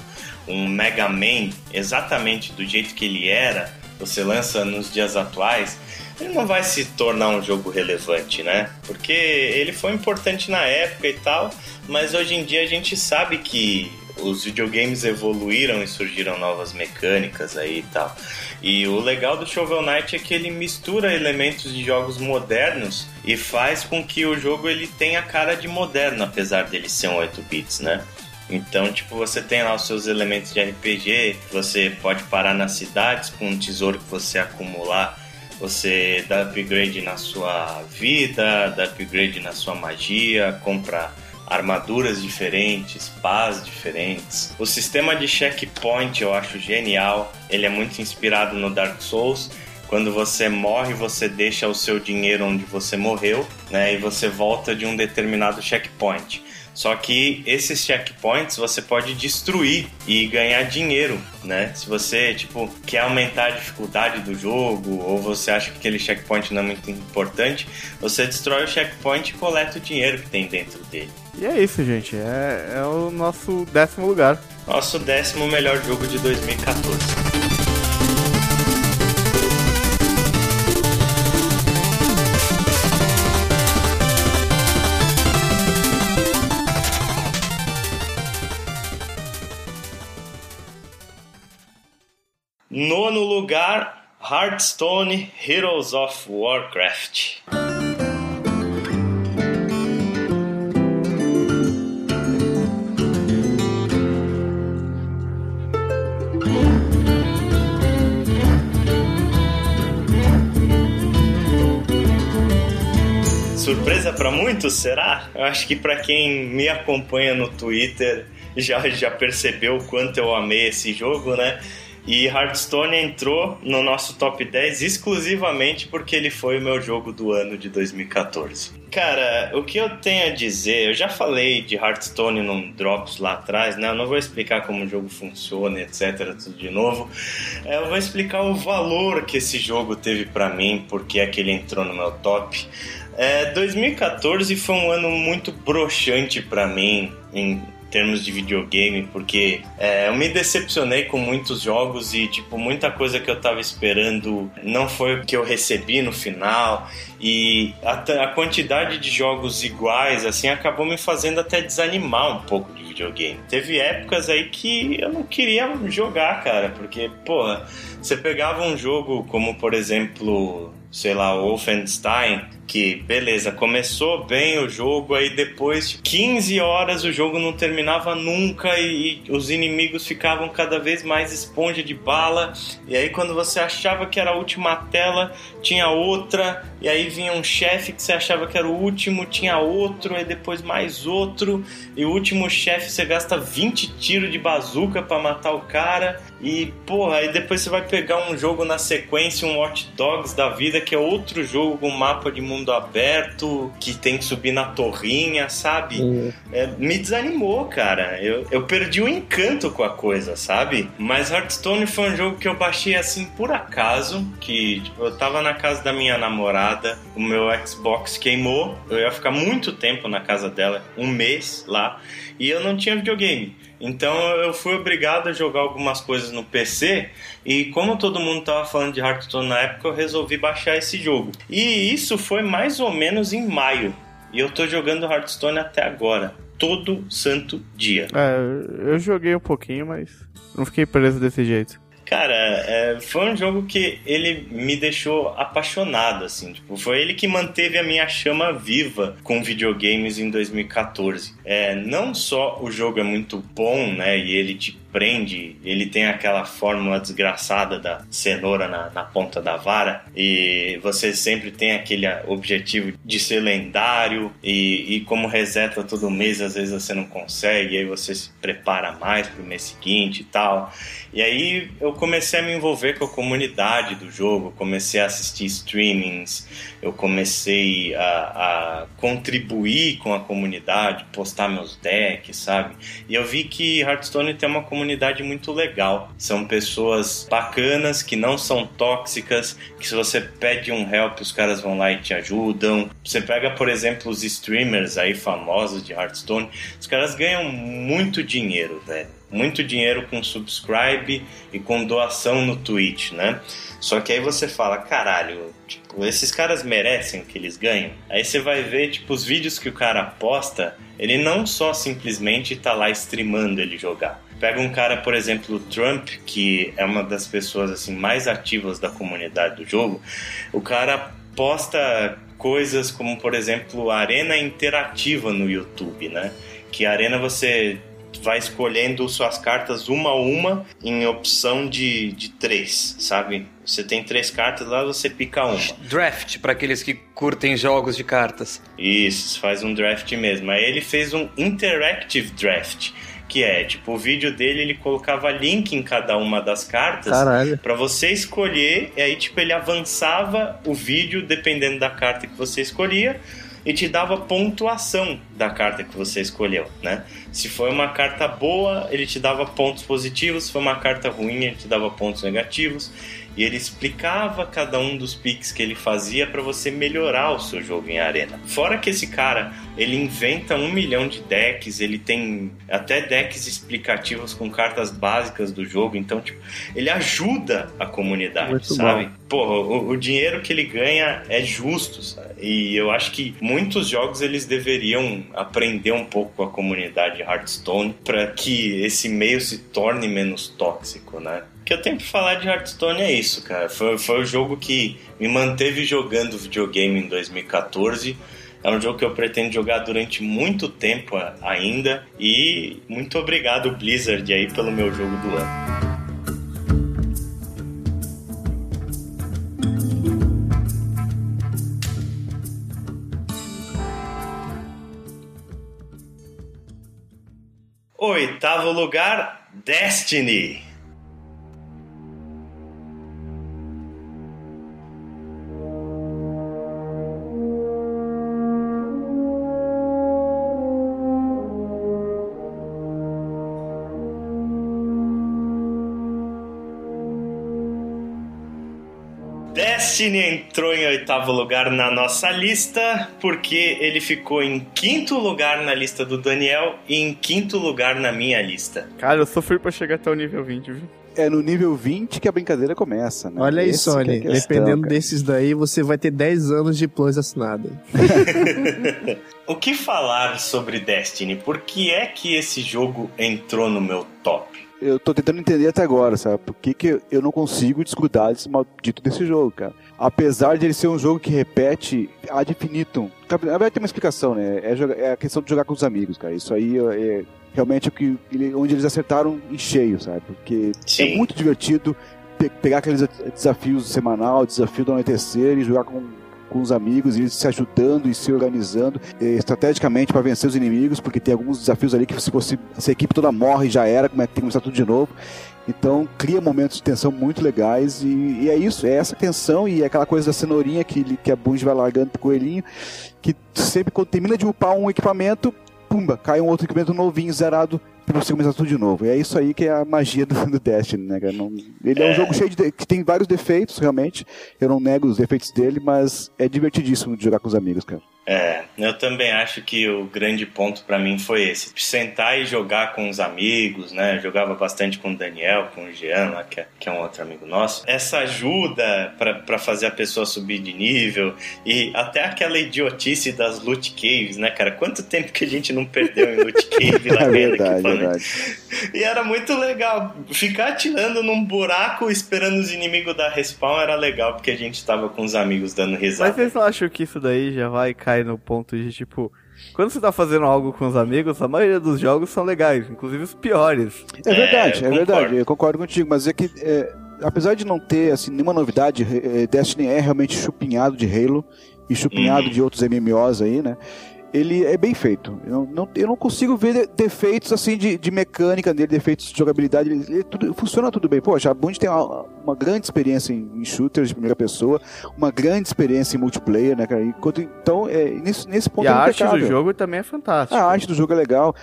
um Mega Man exatamente do jeito que ele era, você lança nos dias atuais, ele não vai se tornar um jogo relevante, né? Porque ele foi importante na época e tal, mas hoje em dia a gente sabe que os videogames evoluíram e surgiram novas mecânicas aí e tal. E o legal do Shovel Knight é que ele mistura elementos de jogos modernos e faz com que o jogo ele tenha cara de moderno, apesar dele ser um 8 bits, né? Então, tipo, você tem lá os seus elementos de RPG, você pode parar nas cidades com um tesouro que você acumular, você dá upgrade na sua vida, dá upgrade na sua magia, compra armaduras diferentes, pás diferentes. O sistema de checkpoint eu acho genial, ele é muito inspirado no Dark Souls. Quando você morre, você deixa o seu dinheiro onde você morreu, né? E você volta de um determinado checkpoint. Só que esses checkpoints você pode destruir e ganhar dinheiro, né? Se você, tipo, quer aumentar a dificuldade do jogo ou você acha que aquele checkpoint não é muito importante, você destrói o checkpoint e coleta o dinheiro que tem dentro dele. E é isso, gente. É, é o nosso décimo lugar. Nosso décimo melhor jogo de 2014. Nono lugar, Hearthstone Heroes of Warcraft. Surpresa para muitos, será? Eu acho que para quem me acompanha no Twitter já, já percebeu o quanto eu amei esse jogo, né? E Hearthstone entrou no nosso top 10 exclusivamente porque ele foi o meu jogo do ano de 2014. Cara, o que eu tenho a dizer, eu já falei de Hearthstone num Drops lá atrás, né? Eu não vou explicar como o jogo funciona, etc, tudo de novo. É, eu vou explicar o valor que esse jogo teve para mim, porque é que ele entrou no meu top. É, 2014 foi um ano muito broxante para mim em termos de videogame, porque é, eu me decepcionei com muitos jogos e, tipo, muita coisa que eu tava esperando não foi o que eu recebi no final. E a, a quantidade de jogos iguais, assim, acabou me fazendo até desanimar um pouco de videogame. Teve épocas aí que eu não queria jogar, cara, porque, porra, você pegava um jogo como, por exemplo, sei lá, Wolfenstein, que beleza, começou bem o jogo, aí depois de 15 horas o jogo não terminava nunca e, e, os inimigos ficavam cada vez mais esponja de bala. E aí quando você achava que era a última tela, tinha outra, e aí vinha um chefe que você achava que era o último, tinha outro, e depois mais outro, e o último chefe você gasta 20 tiros de bazuca para matar o cara. E porra, aí depois você vai pegar um jogo na sequência, um Watch Dogs da vida, que é outro jogo com mapa de mundo aberto, que tem que subir na torrinha, sabe? Uhum. É, me desanimou, cara. Eu, eu perdi o encanto com a coisa, sabe? Mas Hearthstone foi um jogo que eu baixei assim por acaso, que tipo, eu tava na casa da minha namorada, o meu Xbox queimou, eu ia ficar muito tempo na casa dela, um mês lá, e eu não tinha videogame. Então eu fui obrigado a jogar algumas coisas no PC e como todo mundo estava falando de Hearthstone na época, eu resolvi baixar esse jogo. E isso foi mais ou menos em maio. E eu tô jogando Hearthstone até agora, todo santo dia. É, eu joguei um pouquinho, mas não fiquei preso desse jeito. Cara, é, foi um jogo que ele me deixou apaixonado, assim. Tipo, foi ele que manteve a minha chama viva com videogames em 2014. É, não só o jogo é muito bom, né? E ele te prende, ele tem aquela fórmula desgraçada da cenoura na, na, ponta da vara e você sempre tem aquele objetivo de ser lendário e, e como reseta todo mês, às vezes você não consegue, aí você se prepara mais pro mês seguinte e tal. E aí eu comecei a me envolver com a comunidade do jogo, comecei a assistir streamings, eu comecei a, a contribuir com a comunidade, postar meus decks, sabe? E eu vi que Hearthstone tem uma comunidade muito legal. São pessoas bacanas, que não são tóxicas, que se você pede um help, os caras vão lá e te ajudam. Você pega, por exemplo, os streamers aí famosos de Hearthstone, os caras ganham muito dinheiro, velho muito dinheiro com subscribe e com doação no Twitch, né? Só que aí você fala, caralho, tipo, esses caras merecem o que eles ganham? Aí você vai ver, tipo, os vídeos que o cara posta, ele não só simplesmente tá lá streamando ele jogar. Pega um cara, por exemplo, o Trump, que é uma das pessoas assim mais ativas da comunidade do jogo, o cara posta coisas como, por exemplo, arena interativa no YouTube, né? Que a arena você vai escolhendo suas cartas uma a uma em opção de, de três, sabe? Você tem três cartas lá, você pica uma. Draft, para aqueles que curtem jogos de cartas. Isso, faz um draft mesmo. Aí ele fez um interactive draft que é, tipo, o vídeo dele ele colocava link em cada uma das cartas para você escolher, e aí tipo ele avançava o vídeo dependendo da carta que você escolhia e te dava pontuação da carta que você escolheu, né? Se foi uma carta boa, ele te dava pontos positivos, se foi uma carta ruim, ele te dava pontos negativos e ele explicava cada um dos picks que ele fazia para você melhorar o seu jogo em arena. Fora que esse cara, ele inventa um milhão de decks, ele tem até decks explicativos com cartas básicas do jogo, então, tipo, ele ajuda a comunidade, Muito sabe? Bom. Porra, o, o, dinheiro que ele ganha é justo, sabe? E eu acho que muitos jogos eles deveriam aprender um pouco com a comunidade Hearthstone para que esse meio se torne menos tóxico, né? O que eu tenho que falar de Hearthstone é isso, cara. Foi, foi o jogo que me manteve jogando videogame em 2014. É um jogo que eu pretendo jogar durante muito tempo ainda. E muito obrigado, Blizzard, aí, pelo meu jogo do ano. Oitavo lugar, Destiny. Destiny entrou em oitavo lugar na nossa lista porque ele ficou em quinto lugar na lista do Daniel e em quinto lugar na minha lista. Cara, eu sofri pra chegar até o nível 20, viu? É no nível 20 que a brincadeira começa, né? Olha aí, é Sony. questão, Dependendo cara. desses daí, você vai ter 10 anos de plus assinado. O que falar sobre Destiny? Por que é que esse jogo entrou no meu top? Eu tô tentando entender até agora, sabe? Por que, que eu não consigo desgrudar desse maldito desse jogo, cara? Apesar de ele ser um jogo que repete ad infinitum. Na verdade tem uma explicação, né? É, é a questão de jogar com os amigos, cara. Isso aí é, é realmente o que, ele- onde eles acertaram em cheio, sabe? Porque Sim. é muito divertido pe- pegar aqueles desafios semanal, desafio do anoitecer e jogar com, com os amigos, e eles se ajudando e se organizando eh, estrategicamente para vencer os inimigos, porque tem alguns desafios ali que se, você, se a equipe toda morre já era, como é que tem que começar tudo de novo. Então cria momentos de tensão muito legais e, e é isso, é essa tensão e é aquela coisa da cenourinha que, que a Bungie vai largando pro coelhinho, que sempre quando termina de upar um equipamento, pumba, cai um outro equipamento novinho, zerado, pra você começar tudo de novo. E é isso aí que é a magia do, do Destiny, né, cara? Não- ele é. um É. jogo cheio de. que tem vários defeitos, realmente. Eu não nego os defeitos dele, mas é divertidíssimo de jogar com os amigos, cara. É, eu também acho que o grande ponto pra mim foi esse. Sentar e jogar com os amigos, né? Eu jogava bastante com o Daniel, com o Jean, lá, que, é, que é um outro amigo nosso. Essa ajuda pra- pra fazer a pessoa subir de nível e até aquela idiotice das loot caves, né, cara? Quanto tempo que a gente não perdeu em loot cave lá É dentro verdade. E era muito legal. Ficar atirando num buraco esperando os inimigos dar respawn era legal, porque a gente tava com os amigos dando Mas risada. vocês não acham que isso daí já vai cair no ponto de, tipo... Quando você tá fazendo algo com os amigos, a maioria dos jogos são legais, inclusive os piores. É verdade, É, é, eu verdade, concordo. eu concordo contigo, mas é que é, apesar de não ter assim, nenhuma novidade, é, Destiny é realmente chupinhado de Halo e chupinhado Uhum. de outros MMOs aí, né? Ele é bem feito. Eu não, eu não consigo ver de- defeitos assim de, de mecânica nele, defeitos de jogabilidade. Ele, ele tudo- funciona tudo bem. Poxa, a Bungie tem uma, uma grande experiência em, em shooters de primeira pessoa, uma grande experiência em multiplayer, né, cara? Enquanto, então, é, nesse, nesse ponto E a é arte do jogo também é fantástica. A arte do jogo é legal.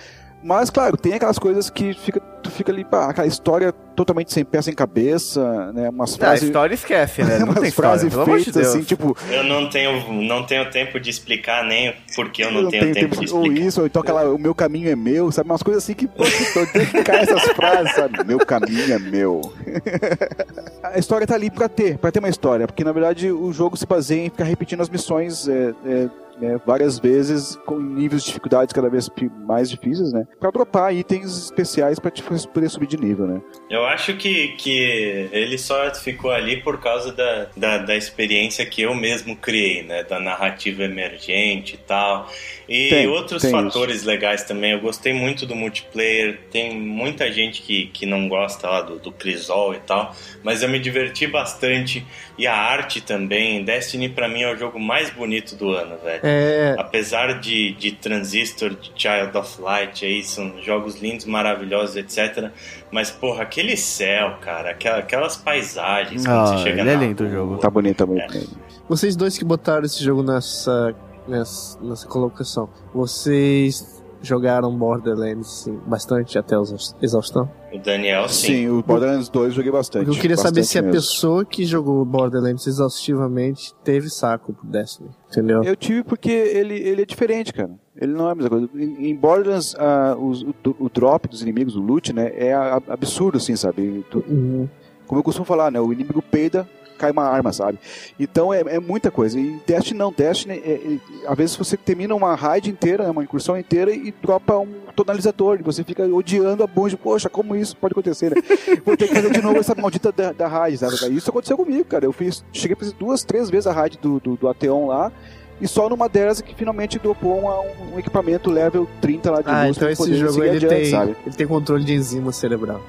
Mas, claro, tem aquelas coisas que fica, tu fica ali, pá, aquela história totalmente sem pé, sem cabeça, né? Umas Ah, a frases. história esquece, né? Não umas tem história, frases pelo amor de feitas Deus. assim, tipo, Eu não tenho, não tenho tempo de explicar nem porque eu não, tenho, tenho tempo, de ou explicar. isso, ou então aquela, o meu caminho é meu, sabe? Umas coisas assim que, onde é que cai essas frases, sabe? Meu caminho é meu. a história tá ali pra ter, pra ter uma história, porque na verdade o jogo se baseia em ficar repetindo as missões é, é, é, várias vezes, com níveis de dificuldades cada vez mais difíceis, né? Pra dropar itens especiais pra te poder subir de nível, né? Eu acho que, que ele só ficou ali por causa da, da, da experiência que eu mesmo criei, né? Da narrativa emergente e tal. E Tem, outros tem fatores legais também. Eu gostei muito do multiplayer. Tem muita gente que, que não gosta lá do, do Crisol e tal. Mas eu me diverti bastante. E a arte também. Destiny pra mim é o jogo mais bonito do ano, velho. É, Apesar de, de Transistor, de Child of Light, aí são jogos lindos, maravilhosos, etc. Mas, porra, aquele céu, cara, aquela- aquelas paisagens quando Ah, você chega ele é na lindo o jogo. Tá bonito, tá bonito. vocês dois que botaram esse jogo nessa, nessa, nessa colocação, vocês jogaram Borderlands sim, bastante até os exaustão? O Daniel, sim. Sim, o Borderlands 2 eu joguei bastante. Eu queria saber bastante se a mesmo. pessoa que jogou Borderlands exaustivamente teve saco pro Destiny, entendeu? Eu tive porque ele, ele é diferente, cara. Ele não é a mesma coisa. Em, em Borderlands, os- o, o drop dos inimigos, o loot, né, é a- absurdo, assim, sabe? Tu- Uhum. como eu costumo falar, né, o inimigo peida, cai uma arma, sabe? Então é, é muita coisa. E Destiny não, Destiny, é, é- às vezes você termina uma raid inteira, né, uma incursão inteira e dropa um tonalizador e você fica odiando a Bungie. Poxa, como isso pode acontecer, né? Vou ter que fazer de novo essa maldita da, da raid, sabe? Isso aconteceu comigo, cara. Eu fiz, cheguei a fazer duas, três vezes a raid do, do, do Ateon lá. E só numa delas que finalmente dropou um, um equipamento level 30 lá de Ah, luz então pra esse jogo ele adiante, tem, sabe? ele tem controle de enzima cerebral.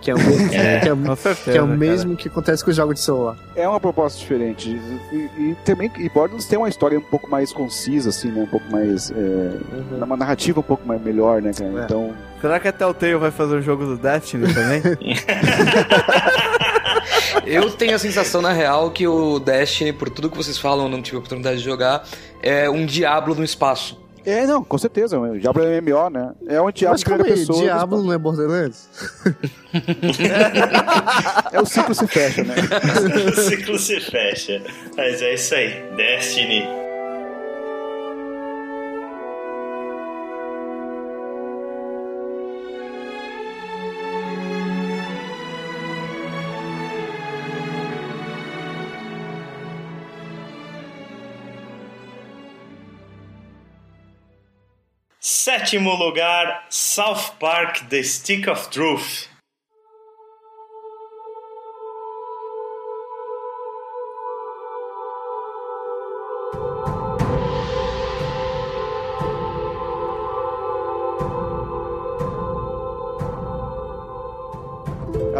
Que é o mesmo, É. que é, Com certeza, que é o mesmo que acontece com os jogos de celular. É uma proposta diferente. E, e também, e Borderlands tem uma história um pouco mais concisa, assim, né? Um pouco mais. É, uma narrativa um pouco mais melhor, né, cara? É. Então. Será que a Telltale vai fazer o jogo do Destiny também? Eu tenho a sensação, na real, que o Destiny, por tudo que vocês falam, eu não tive a oportunidade de jogar, é um diabo no espaço. É, não, com certeza. O Diablo é MMO, né? É um Diablo Mas primeira aí, pessoa. Diablo não é Borderlands? É o ciclo se fecha, né? o ciclo se fecha. Mas é isso aí. Destiny. Sétimo lugar, South Park The Stick of Truth.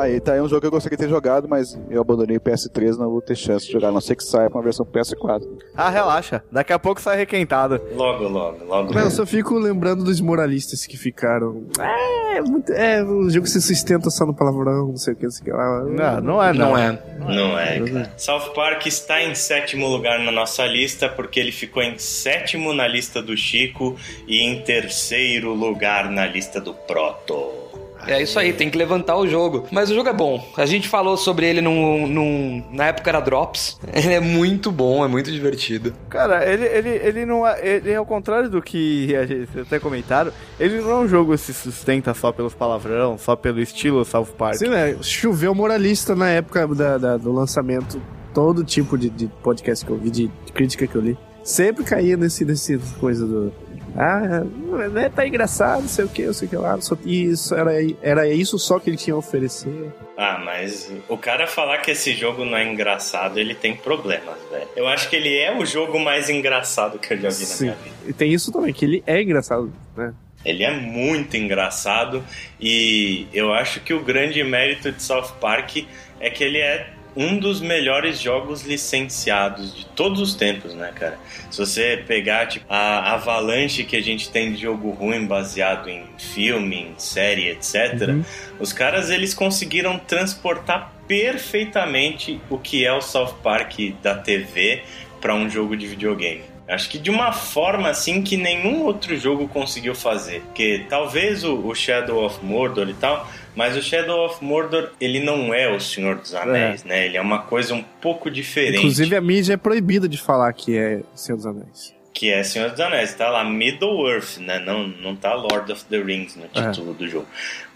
Aí, tá aí um jogo que eu gostaria de ter jogado, mas eu abandonei o PS3, não vou ter chance de jogar, a não ser que saia pra uma versão PS4. Ah, relaxa. Daqui a pouco sai requentado. Logo, logo, logo. Não, eu só fico lembrando dos moralistas que ficaram. É, muito, é, o jogo se sustenta só no palavrão, não sei o que, não sei o que lá. Não, não é não. Não é. Não é, cara. South Park está em sétimo lugar na nossa lista porque ele ficou em sétimo na lista do Chico e em terceiro lugar na lista do Proto. É isso aí, tem que levantar o jogo. Mas o jogo é bom. A gente falou sobre ele num, num- na época era Drops. Ele é muito bom, é muito divertido. Cara, ele, ele, ele não é. Ele, ao contrário do que a gente até comentaram, ele não é um jogo que se sustenta só pelos palavrão, só pelo estilo South Park. Sim, né? Choveu moralista na época da- da- do lançamento. Todo tipo de, de podcast que eu vi, de, de crítica que eu li. Sempre caía nesse, nesse coisa do. Ah, né, tá engraçado, não sei o que, não sei o que lá. Só, isso, era, era isso só que ele tinha a oferecer. Ah, mas o cara falar que esse jogo não é engraçado, ele tem problemas, velho. Eu acho que ele é o jogo mais engraçado que eu já vi na Sim. minha vida. E tem isso também, que ele é engraçado, né? Ele é muito engraçado e eu acho que o grande mérito de South Park é que ele é um dos melhores jogos licenciados de todos os tempos, né, cara? Se você pegar tipo, a avalanche que a gente tem de jogo ruim baseado em filme, em série, etc., os caras eles conseguiram transportar perfeitamente o que é o South Park da TV para um jogo de videogame. Acho que de uma forma assim que nenhum outro jogo conseguiu fazer. Porque talvez o, o Shadow of Mordor e tal, mas o Shadow of Mordor ele não é o Senhor dos Anéis, né? Ele é uma coisa um pouco diferente. Inclusive a mídia é proibida de falar que é Senhor dos Anéis. que é Senhor dos Anéis, tá lá Middle Earth, né? Não, não tá Lord of the Rings no É. título do jogo.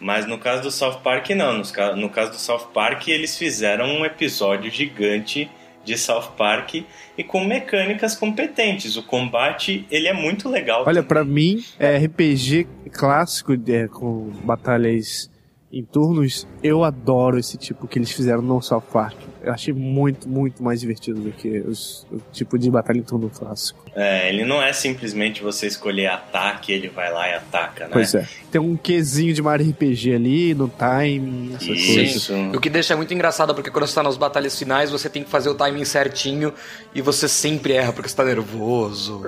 Mas no caso do South Park, não. Ca- No caso do South Park, eles fizeram um episódio gigante de South Park e com mecânicas competentes. O combate, ele é muito legal. Olha, pra mim, é RPG clássico é, com batalhas em turnos, eu adoro esse tipo que eles fizeram no South Park. Eu achei muito, muito mais divertido do que os- o tipo de batalha em turno clássico. É, ele não é simplesmente você escolher ataque, ele vai lá e ataca, né? Pois é. Tem um quezinho de Mario RPG ali, no timing, essas coisas. Isso. O que deixa muito engraçado porque quando você tá nas batalhas finais, você tem que fazer o timing certinho e você sempre erra porque você tá nervoso.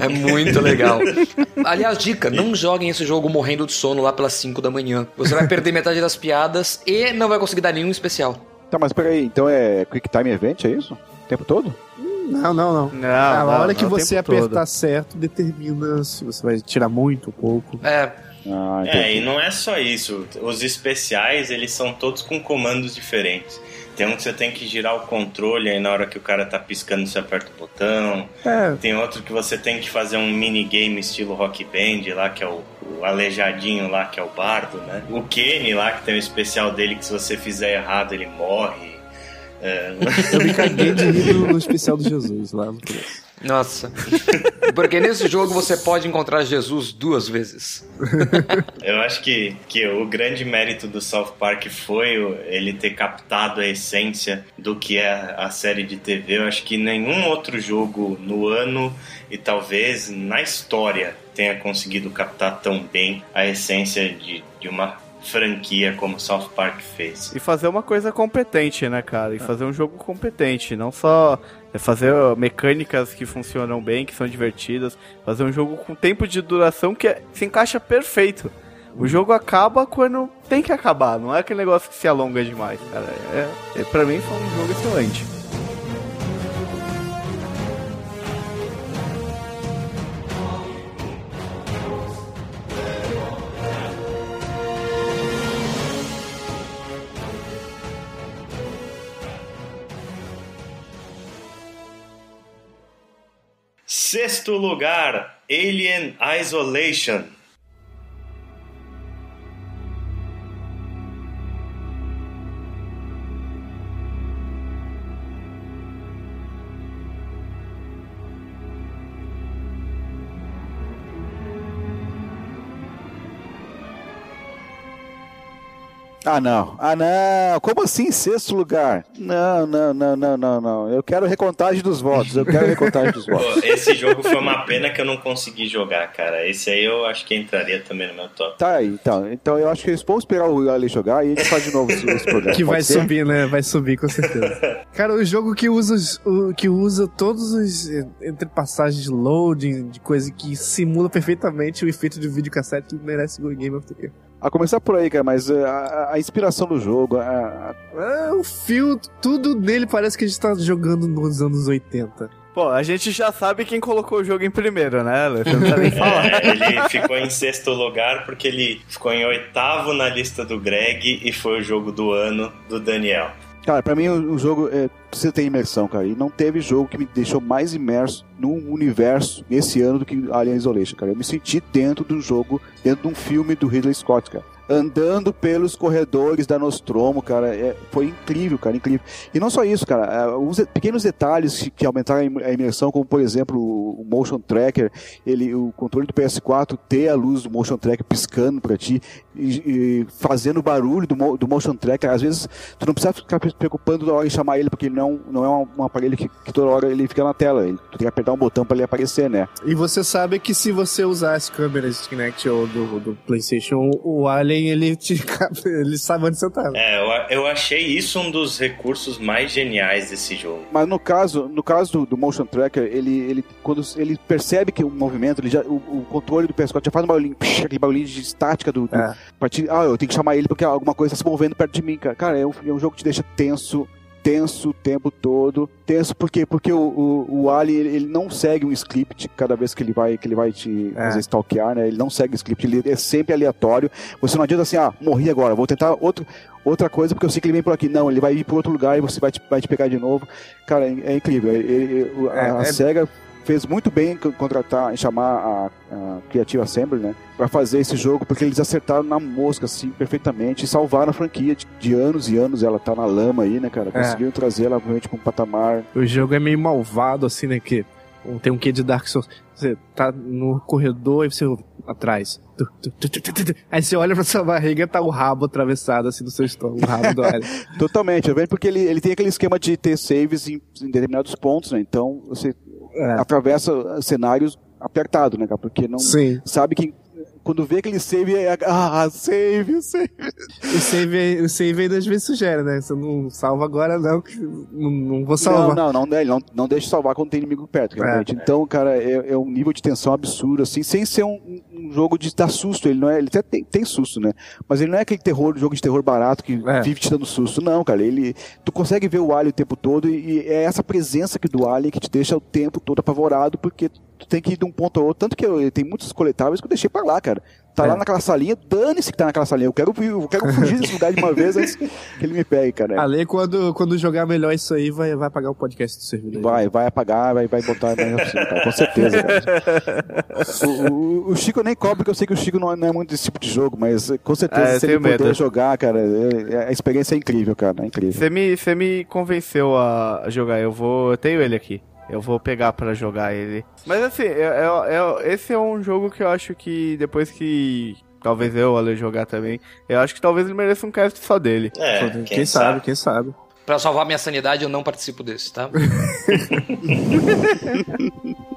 É muito legal. Aliás, dica, não joguem esse jogo morrendo de sono lá pelas 5 da manhã. Você vai perder metade das piadas e não vai conseguir dar nenhum especial. Tá, mas peraí, então é Quick Time Event, é isso? O tempo todo? Não, não, não. Não, a não, hora que você apertar todo. certo determina se você vai tirar muito ou pouco. É, Ah, É, e não é só isso. Os especiais, eles são todos com comandos diferentes. Tem um que você tem que girar o controle, aí na hora que o cara tá piscando você aperta o botão. É, Tem outro que você tem que fazer um minigame estilo rock band lá, que é o, o aleijadinho lá, que é o bardo, né? O Kenny lá, que tem o especial dele, que se você fizer errado ele morre. É, eu me caguei de rir no, especial do Jesus lá no começo. nossa. Porque nesse jogo você pode encontrar Jesus duas vezes. Eu acho que, que o grande mérito do South Park foi o- ele ter captado a essência do que é a série de TV. Eu acho que nenhum outro jogo no ano e talvez na história tenha conseguido captar tão bem a essência de, de uma franquia como South Park fez. E fazer uma coisa competente, né, cara? E fazer um jogo competente, não só é fazer mecânicas que funcionam bem, que são divertidas, fazer um jogo com tempo de duração que é- se encaixa perfeito. O jogo acaba quando tem que acabar, não é aquele negócio que se alonga demais, cara. É, é, pra mim foi um jogo excelente. Sexto lugar, Alien Isolation. Ah, não. Ah, não. Como assim em sexto lugar? Não, não, não, não, não, não. Eu quero recontagem dos votos. Eu quero recontagem dos votos. Pô, esse jogo foi uma pena que eu não consegui jogar, cara. Esse aí eu acho que entraria também no meu top. Tá aí, então. Então eu acho que eles vão esperar o Ali jogar e a gente faz de novo esse, esse programa. Que Pode vai ser? subir, né? Vai subir com certeza. Cara, o jogo que usa, os- o, que usa todos os entre passagens de loading, de coisa que simula perfeitamente o efeito de videocassete, merece o Game of the Year. A começar por aí, cara, mas uh, a, a inspiração do jogo, a- a- Ah, o fio, tudo nele parece que a gente tá jogando nos anos 80. Pô, a gente já sabe quem colocou o jogo em primeiro, né, Alex? Você não nem falar. É, ele ficou em sexto lugar porque ele ficou em oitavo na lista do Greg e foi o jogo do ano do Daniel. Cara, pra mim o, jogo é, precisa ter imersão, cara. E não teve jogo que me deixou mais imerso no universo esse ano do que Alien Isolation, cara. Eu me senti dentro do jogo, dentro de um filme do Ridley Scott, cara. Andando pelos corredores da Nostromo, cara, é- foi incrível, cara, incrível. E não só isso, cara, é, os de- pequenos detalhes que, aumentaram a im- a imersão, como por exemplo o, o motion tracker, ele, o controle do PS4 ter a luz do motion tracker piscando pra ti e, e fazendo barulho do, do motion tracker. Às vezes tu não precisa ficar preocupando toda hora em chamar ele, porque ele não, não é um, aparelho que, que toda hora ele fica na tela. Ele, tu tem que apertar um botão pra ele aparecer, né? E você sabe que se você usar as câmeras Kinect ou do, do PlayStation, o Alien ele te ele sabe onde você tá. É, eu, eu achei isso um dos recursos mais geniais desse jogo. Mas no caso, no caso do, do motion tracker, ele, ele quando ele percebe que o movimento, ele já, o, o controle do PS4 já faz um barulhinho, psh, aquele barulhinho de estática do, do É. partir- ah, eu tenho que chamar ele porque alguma coisa está se movendo perto de mim, cara. Cara, é um, é um jogo que te deixa tenso, tenso o tempo todo. Tenso por quê? Porque o, o, o Ali, ele, ele não segue um script cada vez que ele vai, que ele vai te É. stalkear, né? Ele não segue script, ele é sempre aleatório. Você não adianta assim, ah, morri agora, vou tentar outro, outra coisa porque eu sei que ele vem por aqui. Não, ele vai ir por outro lugar e você vai te, vai te pegar de novo. Cara, é, é incrível. Ele- ele- a, É, a é- SEGA fez muito bem em co- contratar, em chamar a, a Creative Assembly, né? Pra fazer esse jogo, porque eles acertaram na mosca, assim, perfeitamente, e salvaram a franquia de, de anos e anos. Ela tá na lama aí, né, cara? É. Conseguiram trazer ela realmente pra um patamar. O jogo é meio malvado, assim, né? Que tem um quê de Dark Souls. Você tá no corredor e você atrás. Tu, tu, tu. Aí você olha pra sua barriga tá o rabo atravessado assim no seu estômago, o rabo do alien. Totalmente, eu vejo porque ele, ele tem aquele esquema de ter saves em, em determinados pontos, né? Então você É. atravessa cenários apertado, né, cara? Porque não Sim. sabe que quando vê aquele save é. Ah, save, save. O save, o save ainda às vezes sugere, né? Você não salva agora, não, que não, não vou Não, salvar. não, não, ele não, não deixa salvar quando tem inimigo perto, realmente. Então, cara, é, é um nível de tensão absurdo, assim, sem ser um, um jogo de dar susto. Ele não é, ele até tem, tem susto, né? Mas ele não é aquele terror, jogo de terror barato que É. vive te dando susto. Não, cara, ele. Tu consegue ver o Alien o tempo todo e, e é essa presença que do Alien que te deixa o tempo todo apavorado, porque tu tem que ir de um ponto ao outro. Tanto que eu, tem muitos coletáveis que eu deixei pra lá, cara. Tá É. lá naquela salinha, dane-se que tá naquela salinha. Eu quero, eu quero fugir desse lugar de uma vez antes que ele me pegue, cara. A lei, quando, quando jogar melhor isso aí, vai, vai pagar o podcast do servidor. Vai, vai apagar, vai, vai botar mais oficina, cara, com certeza. Cara. O, o- o Chico nem cobra, porque eu sei que o Chico não é, não é muito desse tipo de jogo, mas com certeza É, se ele puder medo. jogar, cara, é- é- a experiência é incrível, cara, é incrível. Você me, você me convenceu a jogar. Eu vou. Eu tenho ele aqui. Eu vou pegar pra jogar ele. Mas assim, é- é- é- esse é um jogo que eu acho que depois que. Talvez eu, Ale, jogar também. Eu acho que talvez ele mereça um cast só dele. É, quem, quem, sabe, sabe? quem sabe. Pra salvar minha sanidade, eu não participo desse, tá?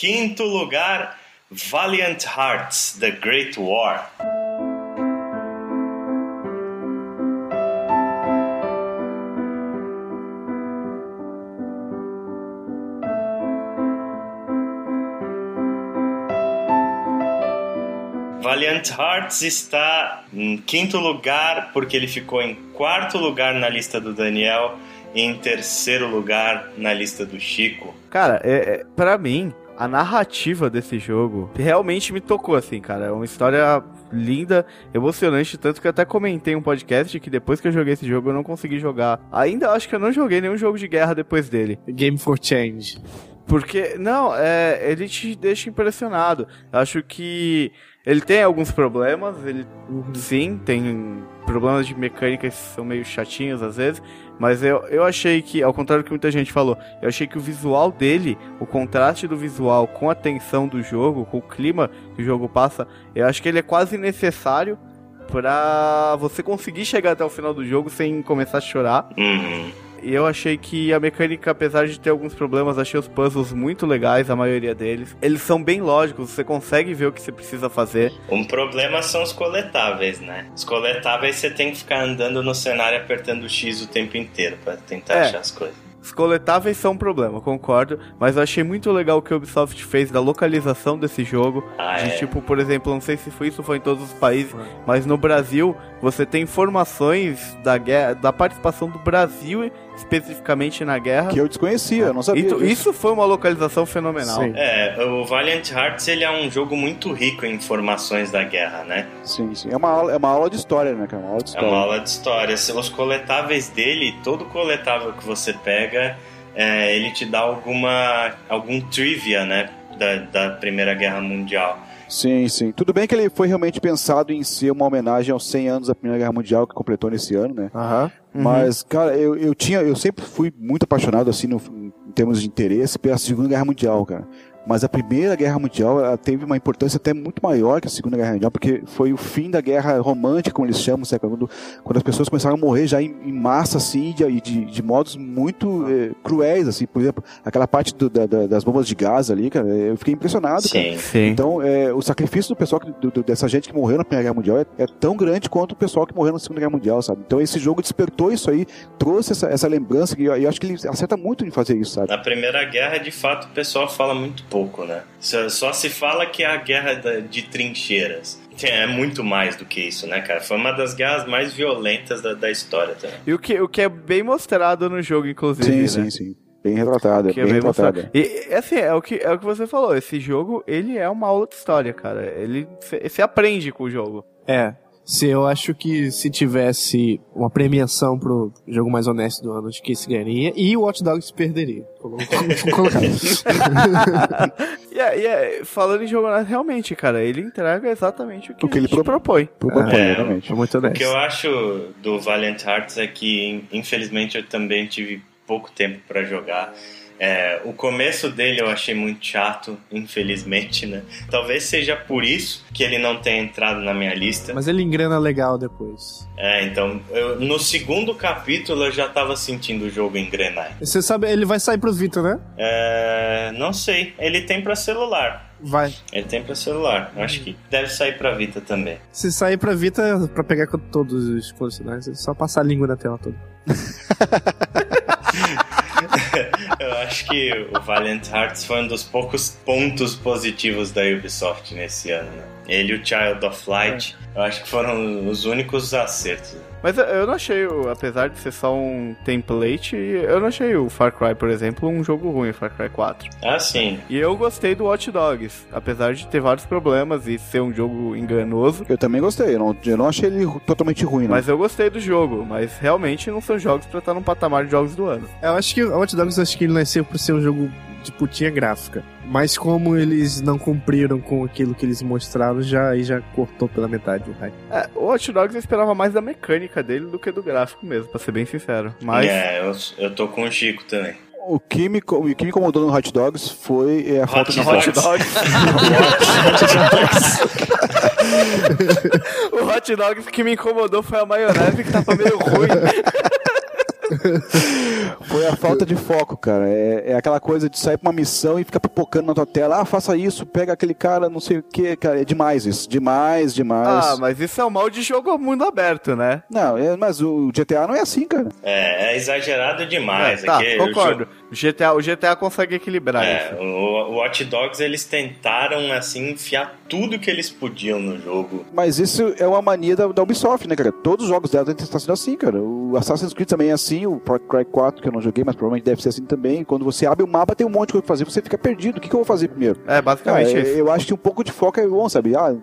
Quinto lugar, Valiant Hearts, The Great War. Valiant Hearts está em quinto lugar porque ele ficou em quarto lugar na lista do Daniel em terceiro lugar na lista do Chico. Cara, é, é, para mim, a narrativa desse jogo realmente me tocou, assim, cara. É uma história linda, emocionante, tanto que eu até comentei um podcast que depois que eu joguei esse jogo eu não consegui jogar. Ainda acho que eu não joguei nenhum jogo de guerra depois dele. Game for Change. Porque, não, é, ele te deixa impressionado. Acho que ele tem alguns problemas, ele sim, tem problemas de mecânica que são meio chatinhos às vezes, mas eu, eu achei que, ao contrário do que muita gente falou, eu achei que o visual dele, o contraste do visual com a tensão do jogo, com o clima que o jogo passa, eu acho que ele é quase necessário pra você conseguir chegar até o final do jogo sem começar a chorar. Uhum. E eu achei que a mecânica, apesar de ter alguns problemas, achei os puzzles muito legais, a maioria deles. Eles são bem lógicos, você consegue ver o que você precisa fazer. Um problema são os coletáveis, né? Os coletáveis você tem que ficar andando no cenário apertando o X o tempo inteiro para tentar É. achar as coisas. Os coletáveis são um problema, concordo, mas eu achei muito legal o que a Ubisoft fez da localização desse jogo. Ah, de é. tipo, por exemplo, não sei se foi isso foi em todos os países, mas no Brasil você tem informações da guerra, da participação do Brasil especificamente na guerra. Que eu desconhecia, eu não sabia. Então, isso foi uma localização fenomenal. Sim. É, o Valiant Hearts ele é um jogo muito rico em informações da guerra, né? Sim, sim. É uma aula, é uma aula de história, né, cara? Uma aula de É história. uma aula de história. Os coletáveis dele, todo coletável que você pega, é, ele te dá alguma algum trivia, né? Da, da Primeira Guerra Mundial. Sim, sim. Tudo bem que ele foi realmente pensado em ser uma homenagem aos 100 anos da Primeira Guerra Mundial que completou nesse ano, né? Aham. Mas, cara, eu, eu tinha, eu sempre fui muito apaixonado, assim, no- em termos de interesse, pela Segunda Guerra Mundial, cara. Mas a Primeira Guerra Mundial ela teve uma importância até muito maior que a Segunda Guerra Mundial, porque foi o fim da guerra romântica, como eles chamam, sabe? Quando, quando as pessoas começaram a morrer já em, em massa, assim, de, e de, de modos muito eh, cruéis, assim. Por exemplo, aquela parte do- da- da- das bombas de gás ali, cara, eu fiquei impressionado, cara. Sim. Sim. Então, é, o sacrifício do pessoal, que- do- dessa gente que morreu na Primeira Guerra Mundial é, é tão grande quanto o pessoal que morreu na Segunda Guerra Mundial, sabe? Então, esse jogo despertou isso aí, trouxe essa, essa lembrança, e eu, eu acho que ele acerta muito em fazer isso, sabe? Na Primeira Guerra, de fato, o pessoal fala muito pouco, né? Só, só se fala que é a guerra da- de trincheiras. É muito mais do que isso, né, cara? Foi uma das guerras mais violentas da, da história também. E o que, o que é bem mostrado no jogo, inclusive. Sim, né? sim, sim. Bem retratado, Que é bem bem retratado. mostrado. E e, assim, é o, que, é o que você falou. Esse jogo, ele é uma aula de história, cara. Ele você aprende com o jogo. É. Se eu acho que se tivesse uma premiação pro jogo mais honesto do ano, acho que esse ganharia e o Watch Dogs perderia. Colocar. E, é- e é, falando em jogo honesto, realmente, cara, ele entrega exatamente o que, O que ele pro- propõe. Pro propõe, É, exatamente. É muito O que eu acho do Valiant Hearts é que, infelizmente, eu também tive pouco tempo pra jogar. É, o começo dele eu achei muito chato, infelizmente, né? Talvez seja por isso que ele não tenha entrado na minha lista. Mas ele engrana legal depois. É, então, eu- no segundo capítulo eu já tava sentindo o jogo engrenar. Você sabe, ele vai sair pro Vita, né? É, não sei, ele tem pra celular. Vai. Ele tem pra celular. Eu Acho que deve sair pra Vita também. Se sair pra Vita, pra pegar com todos os colecionários, é só passar a língua na tela toda. Eu acho que o Valiant Hearts foi um dos poucos pontos positivos da Ubisoft nesse ano, né? Ele e o Child of Light, eu acho que foram os únicos acertos. Mas eu- não achei, o- apesar de ser só um template, eu não achei o Far Cry, por exemplo, um jogo ruim, o Far Cry 4. Ah, sim. E eu gostei do Watch Dogs, apesar de ter vários problemas e ser um jogo enganoso. Eu também gostei, eu não, eu não achei ele totalmente ruim, não. Mas eu gostei do jogo, mas realmente não são jogos pra estar num patamar de jogos do ano. Eu acho que o Watch Dogs eu acho que ele nasceu por ser um jogo de putinha gráfica. Mas como eles não cumpriram com aquilo que eles mostraram, já aí já cortou pela metade o hype. É, o Watch Dogs eu esperava mais da mecânica dele do que do gráfico mesmo, pra ser bem sincero. Mas É, eu, eu tô com o Chico também. O que me, o que me incomodou no Hot Dogs foi é, a falta de. Hot Dogs. o Hot Dogs que me incomodou foi a maionese que tava meio ruim. Foi a falta de foco, cara. É, é aquela coisa de sair pra uma missão e ficar pipocando na tua tela. Ah, faça isso, pega aquele cara, não sei o que, cara. É demais isso. Demais, demais. Ah, mas isso é o mal de jogo ao mundo aberto, né? Não, é- mas o GTA não é assim, cara. É, é exagerado demais. É, tá, é que o concordo. O GTA, o GTA consegue equilibrar É, isso. o, o Watch Dogs eles tentaram assim enfiar tudo que eles podiam no jogo. Mas isso é uma mania da, da Ubisoft, né, cara? Todos os jogos dela estão sendo assim, cara. O Assassin's Creed também é assim, o Far Cry 4 que eu não joguei, mas provavelmente deve ser assim também. Quando você abre o mapa, tem um monte de coisa pra fazer, você fica perdido. O que, que eu vou fazer primeiro? É, basicamente Ah, isso. eu acho que um pouco de foco é bom, sabe? Ah,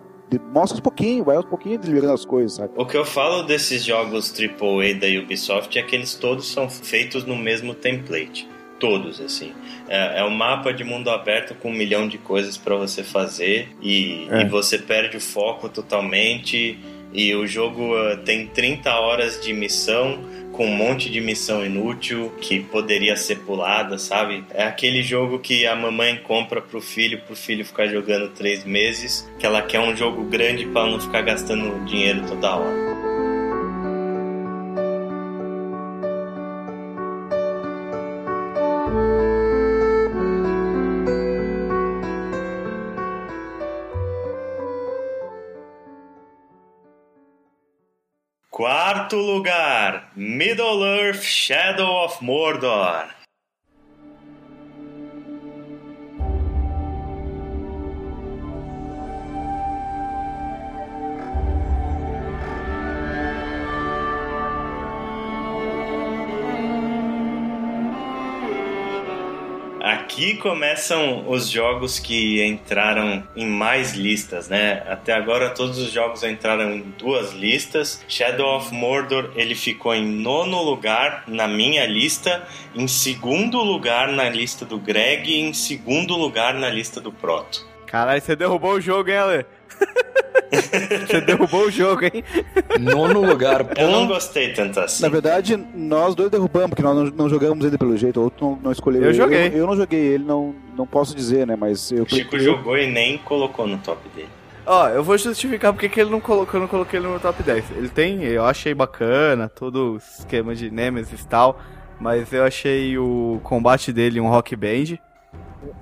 mostra uns pouquinho, vai aos pouquinhos desligando as coisas, sabe? O que eu falo desses jogos AAA da Ubisoft é que eles todos são feitos no mesmo template. Todos, assim. É, é um mapa de mundo aberto com um milhão de coisas pra você fazer e, É. e você perde o foco totalmente. E o jogo ah, tem 30 horas de missão com um monte de missão inútil que poderia ser pulada, sabe? É aquele jogo que a mamãe compra pro filho, pro filho ficar jogando três meses, que ela quer um jogo grande pra não ficar gastando dinheiro toda hora. Quarto lugar, Middle Earth Shadow of Mordor. Aqui começam os jogos que entraram em mais listas, né? Até agora todos os jogos entraram em duas listas. Shadow of Mordor ele ficou em nono lugar na minha lista, em segundo lugar na lista do Greg e em segundo lugar na lista do Proto. Caralho, você derrubou o jogo, hein, Ale? você derrubou o jogo, hein? Nono lugar, Eu não pô. gostei tanto assim. Na verdade, nós dois derrubamos, porque nós não, não jogamos ele pelo jeito, outro não, não escolheu Eu ele. joguei. Eu, eu não joguei ele, não, não posso dizer, né? Mas eu. O Chico eu- jogou e nem colocou no top dele. Ó, eu vou justificar porque que ele não colocou, eu não coloquei ele no top 10. Ele tem, eu achei bacana, todo o esquema de Nemesis e tal, mas eu achei o combate dele um rock band.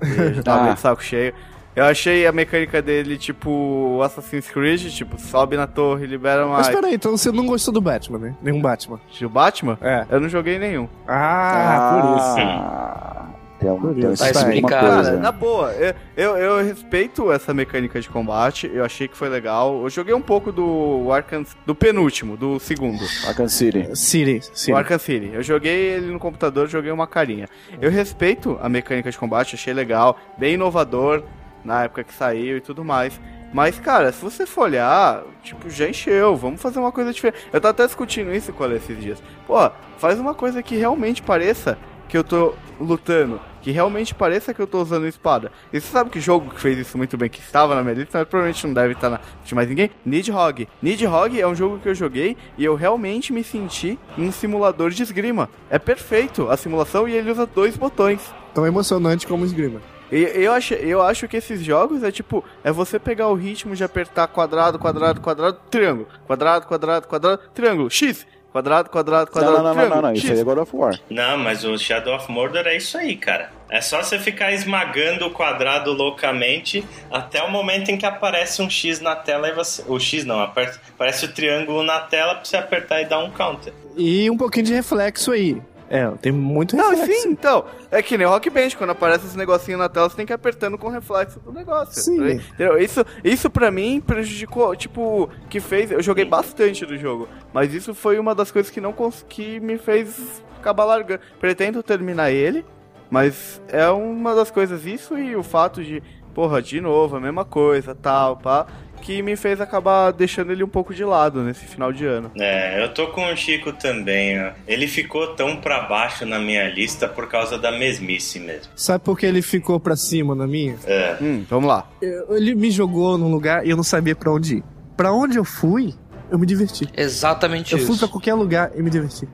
Eu já tava Ah. meio de saco cheio. Eu achei a mecânica dele tipo Assassin's Creed, tipo, sobe na torre, libera uma. Mas peraí, então você não gostou do Batman, né? Nenhum Batman. O Batman? É. Eu não joguei nenhum. Ah, por isso. Ah, tem, um, tem esse- Tá explicado. coisa. Cara, na boa, eu, eu, eu respeito essa mecânica de combate, eu achei que foi legal. Eu joguei um pouco do Arkham, do penúltimo, do segundo. Arkham City. City, City. O Arkham City. Eu joguei ele no computador, joguei uma carinha. Eu respeito a mecânica de combate, achei legal, bem inovador na época que saiu e tudo mais. Mas, cara, se você for olhar, tipo, já encheu, vamos fazer uma coisa diferente. Eu tava até discutindo isso com ele esses dias. Pô, faz uma coisa que realmente pareça que eu tô lutando, que realmente pareça que eu tô usando espada. E você sabe que jogo que fez isso muito bem, que estava na minha lista, mas provavelmente não deve estar na de mais ninguém? Nidhogg. Nidhogg é um jogo que eu joguei e eu realmente me senti num simulador de esgrima. É perfeito a simulação e ele usa dois botões. Tão emocionante como esgrima. Eu acho, eu acho que esses jogos é tipo, é você pegar o ritmo de apertar quadrado, quadrado, quadrado, triângulo. Quadrado, quadrado, quadrado, triângulo. X. Quadrado, quadrado, Não, quadrado, não, não, não, triângulo. não, não. Isso X. aí é God of War. Não, mas o Shadow of Mordor é isso aí, cara. É só você ficar esmagando o quadrado loucamente até o momento em que aparece um X na tela e você. O X não, aparece o triângulo na tela pra você apertar e dar um counter. E um pouquinho de reflexo aí. É, tem muito Não, reflexo. sim, então. É que nem Rock Band, quando aparece esse negocinho na tela, você tem que ir apertando com o reflexo do negócio. Sim. Entendeu? Isso, isso pra mim prejudicou, tipo, que fez. Eu joguei bastante do jogo, mas isso foi uma das coisas que não que me fez acabar largando. Pretendo terminar ele, mas é uma das coisas, isso e o fato de, porra, de novo, a mesma coisa, tal, pá, que me fez acabar deixando ele um pouco de lado nesse final de ano. É, eu tô com o Chico também, ó. Ele ficou tão pra baixo na minha lista por causa da mesmice mesmo. Sabe por que ele ficou pra cima na minha? É. Hum, vamos lá. Eu- Ele me jogou num lugar e eu não sabia pra onde ir. Pra onde eu fui, eu me diverti. Exatamente Eu isso. fui pra qualquer lugar e me diverti.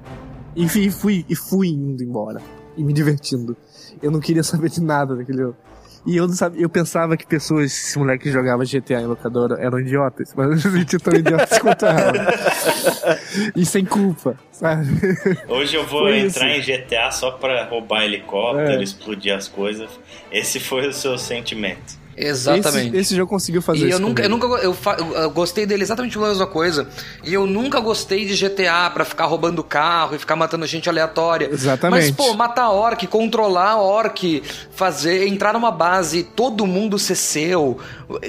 E fui, fui, e fui indo embora. E me divertindo. Eu não queria saber de nada daquele jogo. E eu não sabia, eu pensava que pessoas, esse moleque que jogava GTA em locadora eram idiotas, mas eu me senti tão idiotas quanto ela. E sem culpa, sabe? Hoje eu vou Foi entrar em GTA só pra roubar helicóptero, É. explodir as coisas. Esse foi o seu sentimento. Exatamente. Esse, esse jogo conseguiu fazer E isso. eu nunca, eu nunca eu, fa- eu gostei dele exatamente pela mesma coisa. E eu nunca gostei de GTA pra ficar roubando carro e ficar matando gente aleatória. Exatamente. Mas, pô, matar orc, controlar orc, fazer, entrar numa base, todo mundo ser seu,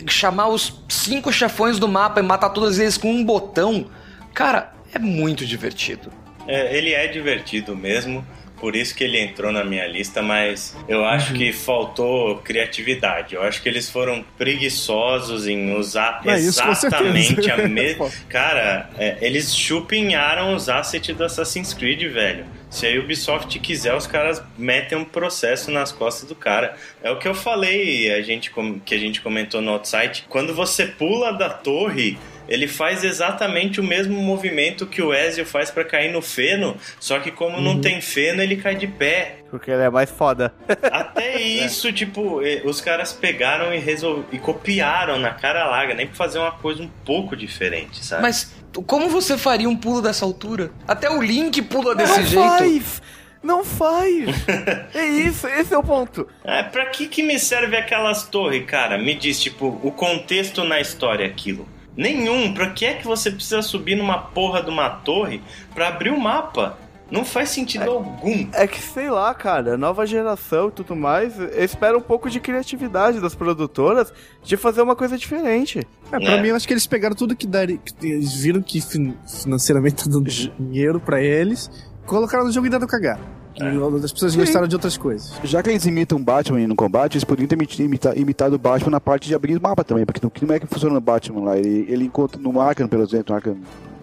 chamar os cinco chefões do mapa e matar todos eles com um botão. Cara, é muito divertido. É, ele é divertido mesmo. Por isso que ele entrou na minha lista, mas eu acho que faltou criatividade. Eu acho que eles foram preguiçosos em usar É, exatamente a mesma. Cara, é, eles chupinharam os assets do Assassin's Creed, velho. Se a Ubisoft quiser, os caras metem um processo nas costas do cara. É o que eu falei, a gente, que a gente comentou no outsite. Quando você pula da torre, ele faz exatamente o mesmo movimento que o Ezio faz pra cair no feno, só que como não tem feno, ele cai de pé. Porque ele é mais foda. Até isso, tipo, eh, os caras pegaram e, resol... e copiaram na cara larga, nem pra fazer uma coisa um pouco diferente, sabe? Mas como você faria um pulo dessa altura? Até o Link pula desse não jeito. faz! Não faz! é isso, esse é o ponto. É, pra que que me serve aquelas torres, cara? Me diz, tipo, o contexto na história é aquilo. Nenhum. Pra que é que você precisa subir numa porra de uma torre pra abrir o mapa? Não faz sentido algum. É que sei lá, cara, nova geração e tudo mais, espera um pouco de criatividade das produtoras de fazer uma coisa diferente. É, pra É. mim, eu acho que eles pegaram tudo que daria. que eles viram que fin- financeiramente tá dando dinheiro pra eles, colocaram no jogo e deram cagar. Que As pessoas gostaram de outras coisas. Já que eles imitam o Batman no combate, eles poderiam ter imita- imita- imitado o Batman na parte de abrir o mapa também, porque não, é que funciona no Batman lá. Ele, ele encontra no Arkham, pelo exemplo, no Arkham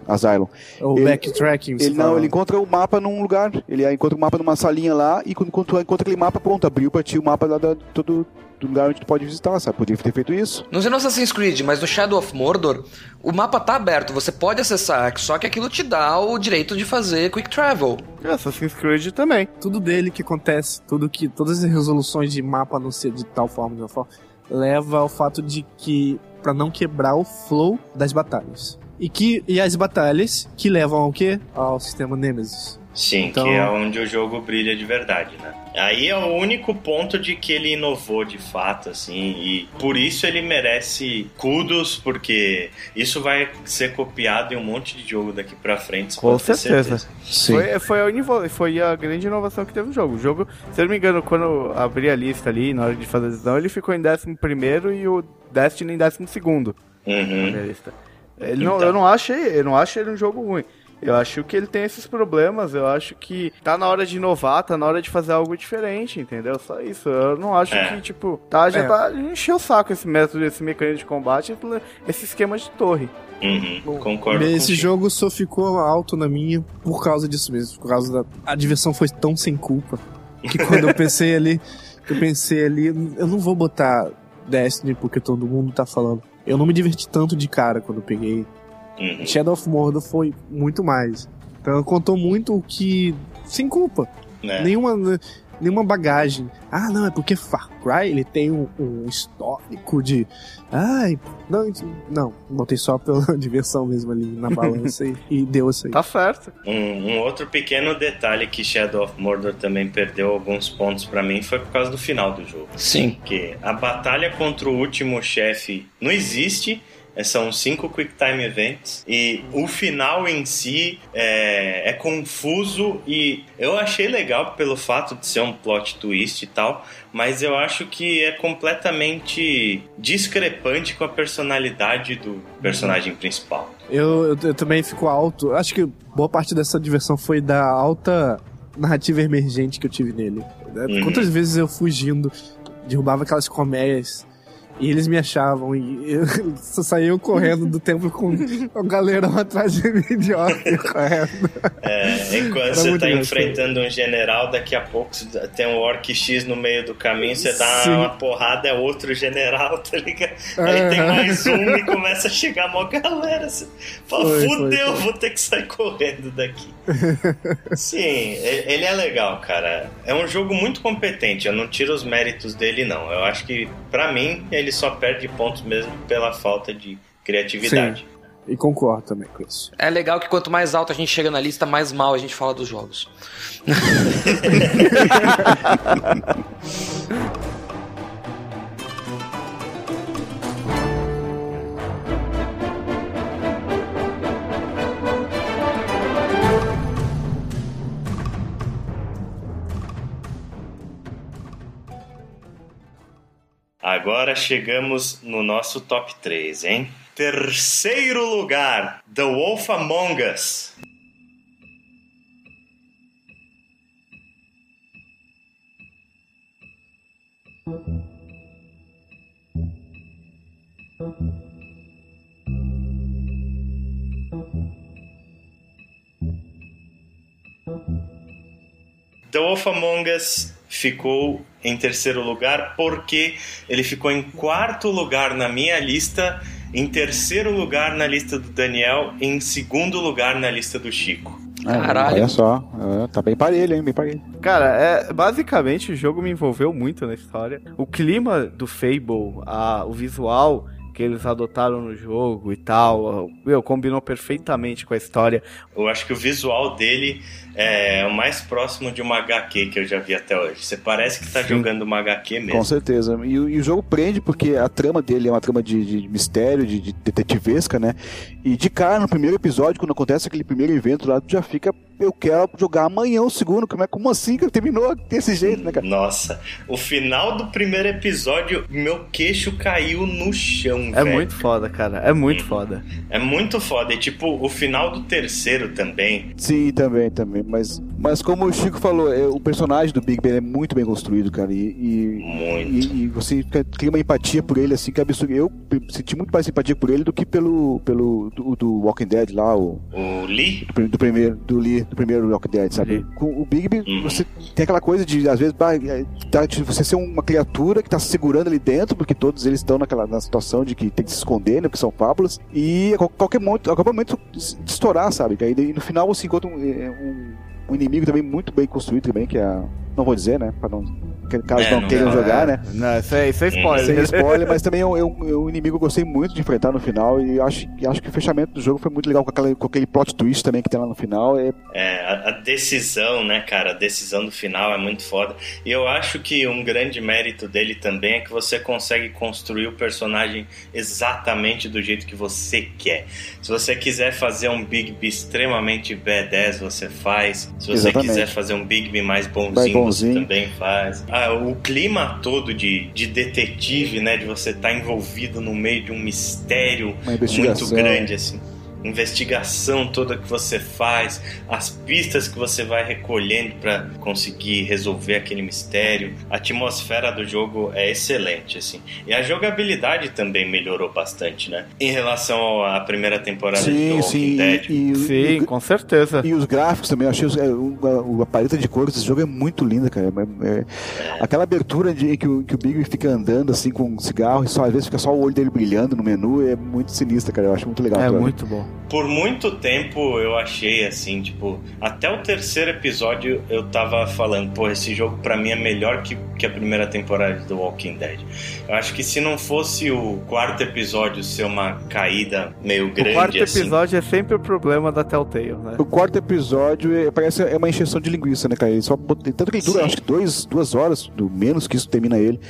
Asylum. O Ele- backtracking. Ele não, ele encontra o mapa num lugar. Ele encontra o mapa numa salinha lá e quando, encontra aquele mapa, pronto, abriu pra ti o mapa lá da, todo, do lugar onde tu pode visitar, sabe? Podia ter feito isso. Não sei no Assassin's Creed, mas no Shadow of Mordor, o mapa tá aberto, você pode acessar, só que aquilo te dá o direito de fazer quick travel. E Assassin's Creed também. Tudo dele que acontece, tudo que. Todas as resoluções de mapa não ser de tal forma, de tal forma, leva ao fato de que. pra não quebrar o flow das batalhas. E que. E as batalhas que levam ao quê? Ao sistema Nemesis. Sim, Então- que é onde o jogo brilha de verdade, né? Aí é o único ponto de que ele inovou de fato, assim, e por isso ele merece kudos, porque isso vai ser copiado em um monte de jogo daqui pra frente. Com pode ter certeza. Sim. Foi, foi, a foi a grande inovação que teve no jogo. O jogo, se eu não me engano, quando eu abri a lista ali, na hora de fazer a decisão, ele ficou em 11 e o Destiny em 12 segundo. na Uhum. minha lista. Ele não, Então. Eu não achei, eu não acho ele um jogo ruim. Eu acho que ele tem esses problemas, eu acho que tá na hora de inovar, tá na hora de fazer algo diferente, entendeu? Só isso. Eu não acho É. que, tipo, tá, já É. tá. Encheu o saco esse método, esse mecanismo de combate, esse esquema de torre. Uhum. Concordo Esse contigo. jogo só ficou alto na minha por causa disso mesmo. Por causa da. A diversão foi tão sem culpa. Que quando eu pensei ali. Eu pensei ali, eu não vou botar Destiny porque todo mundo tá falando. Eu não me diverti tanto de cara quando eu peguei. Uhum. Shadow of Mordor foi muito mais. Então contou muito o que. Sem culpa. Né? Nenhuma, nenhuma bagagem. Ah, não, é porque Far Cry ele tem um, um histórico de. Ai, não, não, botei só pela diversão mesmo ali na balança e, e deu isso aí. Tá certo. Um, um outro pequeno detalhe que Shadow of Mordor também perdeu alguns pontos pra mim foi por causa do final do jogo. Sim. Porque a batalha contra o último chefe não existe. É, São cinco Quick Time Events e o final em si é, é confuso e eu achei legal pelo fato de ser um plot twist e tal, mas eu acho que é completamente discrepante com a personalidade do personagem principal. Eu, eu, eu também fico alto. Acho que boa parte dessa diversão foi da alta narrativa emergente que eu tive nele. Uhum. Quantas vezes eu fugindo, derrubava aquelas colmeias e eles me achavam e eu só saía correndo do templo com o galerão atrás de mim, idiota, correndo. É, enquanto Era você tá enfrentando um general, daqui a pouco tem um orc X no meio do caminho, você dá Sim. uma porrada, é outro general, tá ligado? Aí tem mais um e começa a chegar mó galera. Você fala, Foi, foi, fudeu, foi. vou ter que sair correndo daqui. Sim, ele é legal, cara. É um jogo muito competente, eu não tiro os méritos dele, não. Eu acho que, pra mim, ele só perde pontos mesmo pela falta de criatividade. E concordo também com isso. É legal que quanto mais alto a gente chega na lista, mais mal a gente fala dos jogos. Agora chegamos no nosso top 3, hein? Terceiro lugar, The Wolf Among Us. The Wolf Among Us ficou em terceiro lugar porque ele ficou em quarto lugar na minha lista, em terceiro lugar na lista do Daniel, em segundo lugar na lista do Chico. É, Caralho. Olha só, é, tá bem parelho, hein? Bem parelho. Cara, é, basicamente o jogo me envolveu muito na história. O clima do Fable, a, o visual que eles adotaram no jogo e tal, meu, combinou perfeitamente com a história. Eu acho que o visual dele é o mais próximo de uma HQ que eu já vi até hoje. Você parece que tá Sim. jogando uma HQ Com mesmo. certeza. E, o- e o jogo prende porque a trama dele é uma trama de, de mistério, de, de detetivesca, né? E de cara, no primeiro episódio, quando acontece aquele primeiro evento lá, tu já fica. Eu quero jogar amanhã o segundo. Como, é, como assim que terminou desse jeito, né, cara? Nossa, o final do primeiro episódio, meu queixo caiu no chão, É velho. muito foda, cara. É muito foda. É muito foda. E tipo, o final do terceiro também. Sim, também, também. Mas, mas como o Chico falou, é, o personagem do Big Ben é muito bem construído, cara. E, e, Muito. e- e você cria uma empatia por ele, assim, que é absurdo. Eu senti muito mais simpatia por ele do que pelo, pelo do, do Walking Dead lá, o, O Lee, do, do primeiro, do Lee, do primeiro Walking Dead, sabe? Lee. Com o Bigby, Uhum. você tem aquela coisa de, às vezes, bah, é, tá, de você ser uma criatura que tá se segurando ali dentro, porque todos eles estão naquela na situação de que tem que se esconder, né? Porque são fábulas, e a qual- qualquer momento, a qualquer momento de estourar, sabe? E no final você encontra um, é, um, um inimigo também muito bem construído também, que é a. Não vou dizer, né? Pra não. Caso É, não não queiram dá, jogar, é, né? Não, isso é, isso é spoiler. Sem spoiler, mas também é um, é um- é um inimigo que eu gostei muito de enfrentar no final. E acho, acho que o fechamento do jogo foi muito legal com, aquela, com aquele plot twist também que tem lá no final. É, é, a, a decisão, né, cara? A decisão do final é muito foda. E eu acho que um grande mérito dele também é que você consegue construir o personagem exatamente do jeito que você quer. Se você quiser fazer um Bigby extremamente B10, você faz. Se você Exatamente. quiser fazer um Bigby mais bonzinho, Mais bonzinho. você também faz. Ah, o clima todo de, de detetive, né? De você estar envolvido no meio de um mistério muito grande, assim. Investigação toda que você faz, as pistas que você vai recolhendo para conseguir resolver aquele mistério. A atmosfera do jogo é excelente, assim. E a jogabilidade também melhorou bastante, né? Em relação à primeira temporada de The Sim, Walking sim. Dead. E, e- Sim, e- com certeza. E os gráficos também, eu achei os- é, o, a, a paleta de cores desse jogo é muito linda, cara. É- é- aquela abertura de, que, o, que o Big fica andando assim com um cigarro e só às vezes fica só o olho dele brilhando no menu é muito sinistra, cara. Eu acho muito legal. É muito bom. Por muito tempo eu achei assim, tipo, até o terceiro episódio eu tava falando, pô, esse jogo pra mim é melhor que, que a primeira temporada do Walking Dead. Eu acho que se não fosse o quarto episódio ser uma caída meio grande o quarto assim. episódio é sempre o problema da Telltale, né? O quarto episódio é, parece é uma encheção de linguiça, né, cara? Ele só tanto que ele dura, Sim. acho que dois, duas horas, do menos que isso termina ele.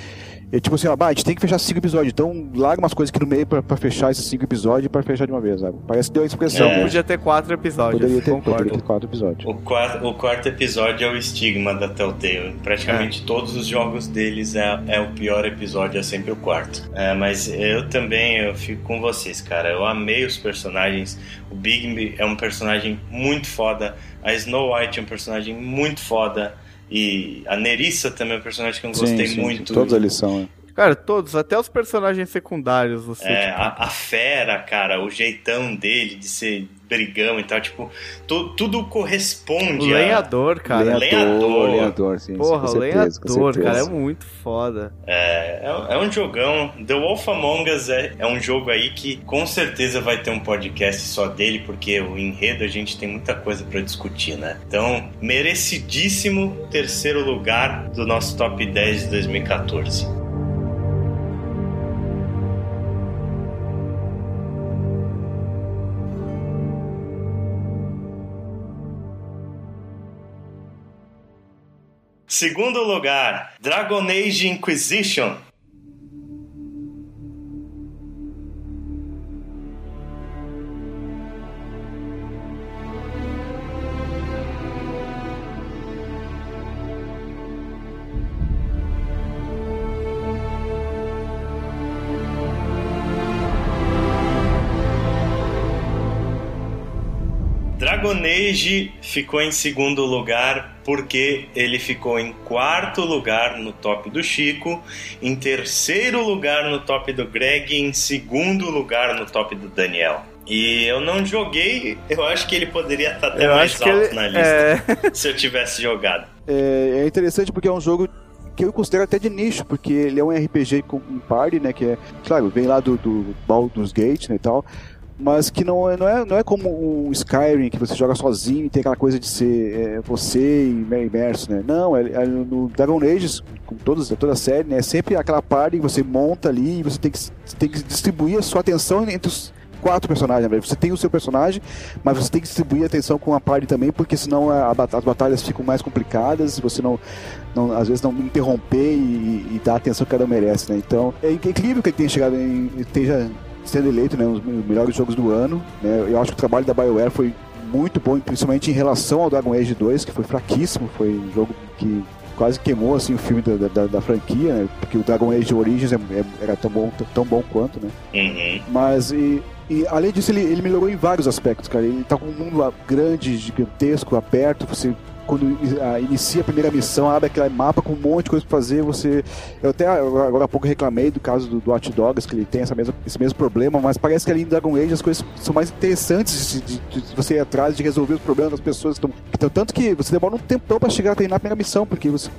É tipo assim, ó, bah, a gente tem que fechar cinco episódios, então larga umas coisas aqui no meio pra, pra fechar esses cinco episódios e pra fechar de uma vez, sabe? Parece que deu a expressão. É. né? Podia ter quatro episódios. Poderia ter, poderia ter quatro episódios. O quarto, o quarto episódio é o estigma da Telltale. Praticamente todos os jogos deles é, é o pior episódio, é sempre o quarto. É, mas eu também eu fico com vocês, cara. Eu amei os personagens. O Bigby é um personagem muito foda. A Snow White é um personagem muito foda. E a Nerissa também é um personagem que eu gostei sim, sim, muito. Todos eles são, né? Cara, todos, até os personagens secundários, você. É, tipo, a, a fera, cara, o jeitão dele de ser brigão e tal, tipo, tu- tudo o corresponde a... lenhador, cara. lenhador. lenhador, sim, sim, Porra, com o certeza, lenhador, cara, é muito foda. É, é um jogão. The Wolf Among Us é, é um jogo aí que com certeza vai ter um podcast só dele, porque o enredo a gente tem muita coisa pra discutir, né? Então, merecidíssimo terceiro lugar do nosso top 10 de 2014. Segundo lugar, Dragon Age Inquisition. Age ficou em segundo lugar porque ele ficou em quarto lugar no top do Chico, em terceiro lugar no top do Greg e em segundo lugar no top do Daniel. E eu não joguei, eu acho que ele poderia estar até Eu mais alto ele- na lista é. se eu tivesse jogado. É, é interessante porque é um jogo que eu considero até de nicho, porque ele é um RPG com um party, né? Que é, claro, vem lá do, do Baldur's Gate né, e tal, mas que não é, não, é, não é como um Skyrim que você joga sozinho e tem aquela coisa de ser é, você e imerso, né? Não, é, é no Dragon Age, com todos, toda a série, né? É sempre aquela party que você monta ali e você tem que, tem que distribuir a sua atenção entre os quatro personagens, né? Você tem o seu personagem, mas você tem que distribuir a atenção com a party também, porque senão a, a as batalhas ficam mais complicadas, você não, não às vezes não interromper e, e dar a atenção que cada um merece, né? Então, é incrível que ele tenha chegado em esteja sendo eleito, né, um dos melhores jogos do ano, né? Eu acho que o trabalho da BioWare foi muito bom, principalmente em relação ao Dragon Age 2, que foi fraquíssimo, foi um jogo que quase queimou assim o filme da, da, da franquia, né? Porque o Dragon Age Origins é- é- era tão bom, tão bom quanto, né? Uhum. Mas e, e além disso ele, ele melhorou em vários aspectos, cara. Ele tá com um mundo grande, gigantesco, aberto. Você quando ah, inicia a primeira missão, abre aquele mapa com um monte de coisa pra fazer. Você, eu até agora há pouco reclamei do caso do, Watch Dogs que ele tem essa mesma, esse mesmo problema, mas parece que ali em Dragon Age as coisas são mais interessantes de, de- de você ir atrás de resolver os problemas das pessoas estão- tanto que você demora um tempão pra chegar a terminar a primeira missão, porque você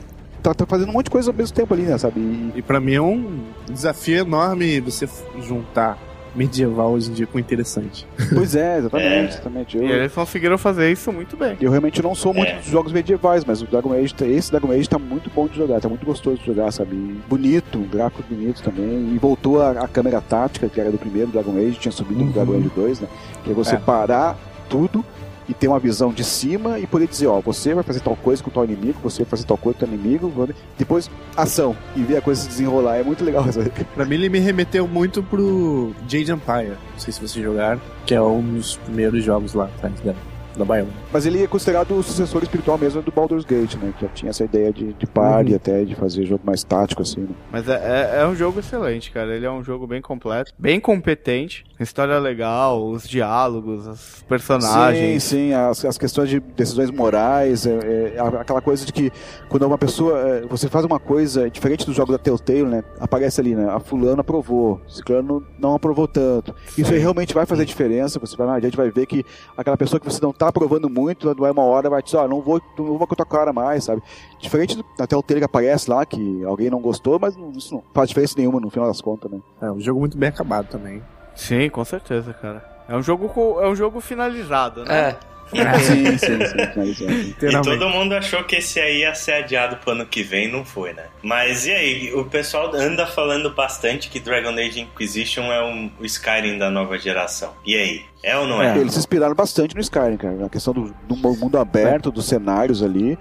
tá, tá fazendo um monte de coisa ao mesmo tempo ali, né, sabe? E, E pra mim é um desafio enorme você juntar medieval hoje em dia com interessante. pois é, exatamente, É. exatamente. E Eu, eles conseguiram fazer isso muito bem. Eu realmente não sou muito É. dos jogos medievais, mas o Dragon Age, tá- esse Dragon Age tá muito bom de jogar, tá muito gostoso de jogar, sabe? E Bonito, um gráfico bonito também. E voltou a, a câmera tática, que era do primeiro Dragon Age, tinha subido no Uhum. Dragon Age 2, né? Que é você É. parar tudo e ter uma visão de cima e poder dizer, ó, você vai fazer tal coisa com o teu inimigo, você vai fazer tal coisa com o teu inimigo, depois ação e ver a coisa se desenrolar. É muito legal, sabe? Pra mim ele me remeteu muito pro Jade Empire. Não sei se vocês jogaram, que é um dos primeiros jogos lá atrás da, da BioWare. Mas ele é considerado o sucessor espiritual mesmo do Baldur's Gate, né? Que já tinha essa ideia de, de party Uhum. até, de fazer jogo mais tático, assim, né? Mas é, é, é um jogo excelente, cara. Ele é um jogo bem completo, bem competente. História legal, os diálogos, os personagens. Sim, sim, as, as questões de decisões morais, é, é, aquela coisa de que quando uma pessoa, é, você faz uma coisa diferente do jogo da Telltale, né? Aparece ali, né? A fulano aprovou, ciclano não aprovou tanto. Isso aí realmente vai fazer diferença, você vai, a gente vai ver que aquela pessoa que você não tá aprovando muito, vai uma hora vai dizer, ó, não vou, não vou com a tua cara mais, sabe? Diferente do, da Telltale que aparece lá, que alguém não gostou, mas não- isso não faz diferença nenhuma no final das contas, né? É um jogo muito bem acabado também. Sim, com certeza, cara. É um jogo, co- é um jogo finalizado, né? É. sim, sim, sim. E todo mundo achou que esse aí ia ser adiado pro ano que vem, não foi, né? Mas e aí? O pessoal anda falando bastante que Dragon Age Inquisition é um, o Skyrim da nova geração. E aí? É ou não é? Eles se inspiraram bastante no Skyrim, cara. Na questão do, do mundo aberto, dos cenários ali.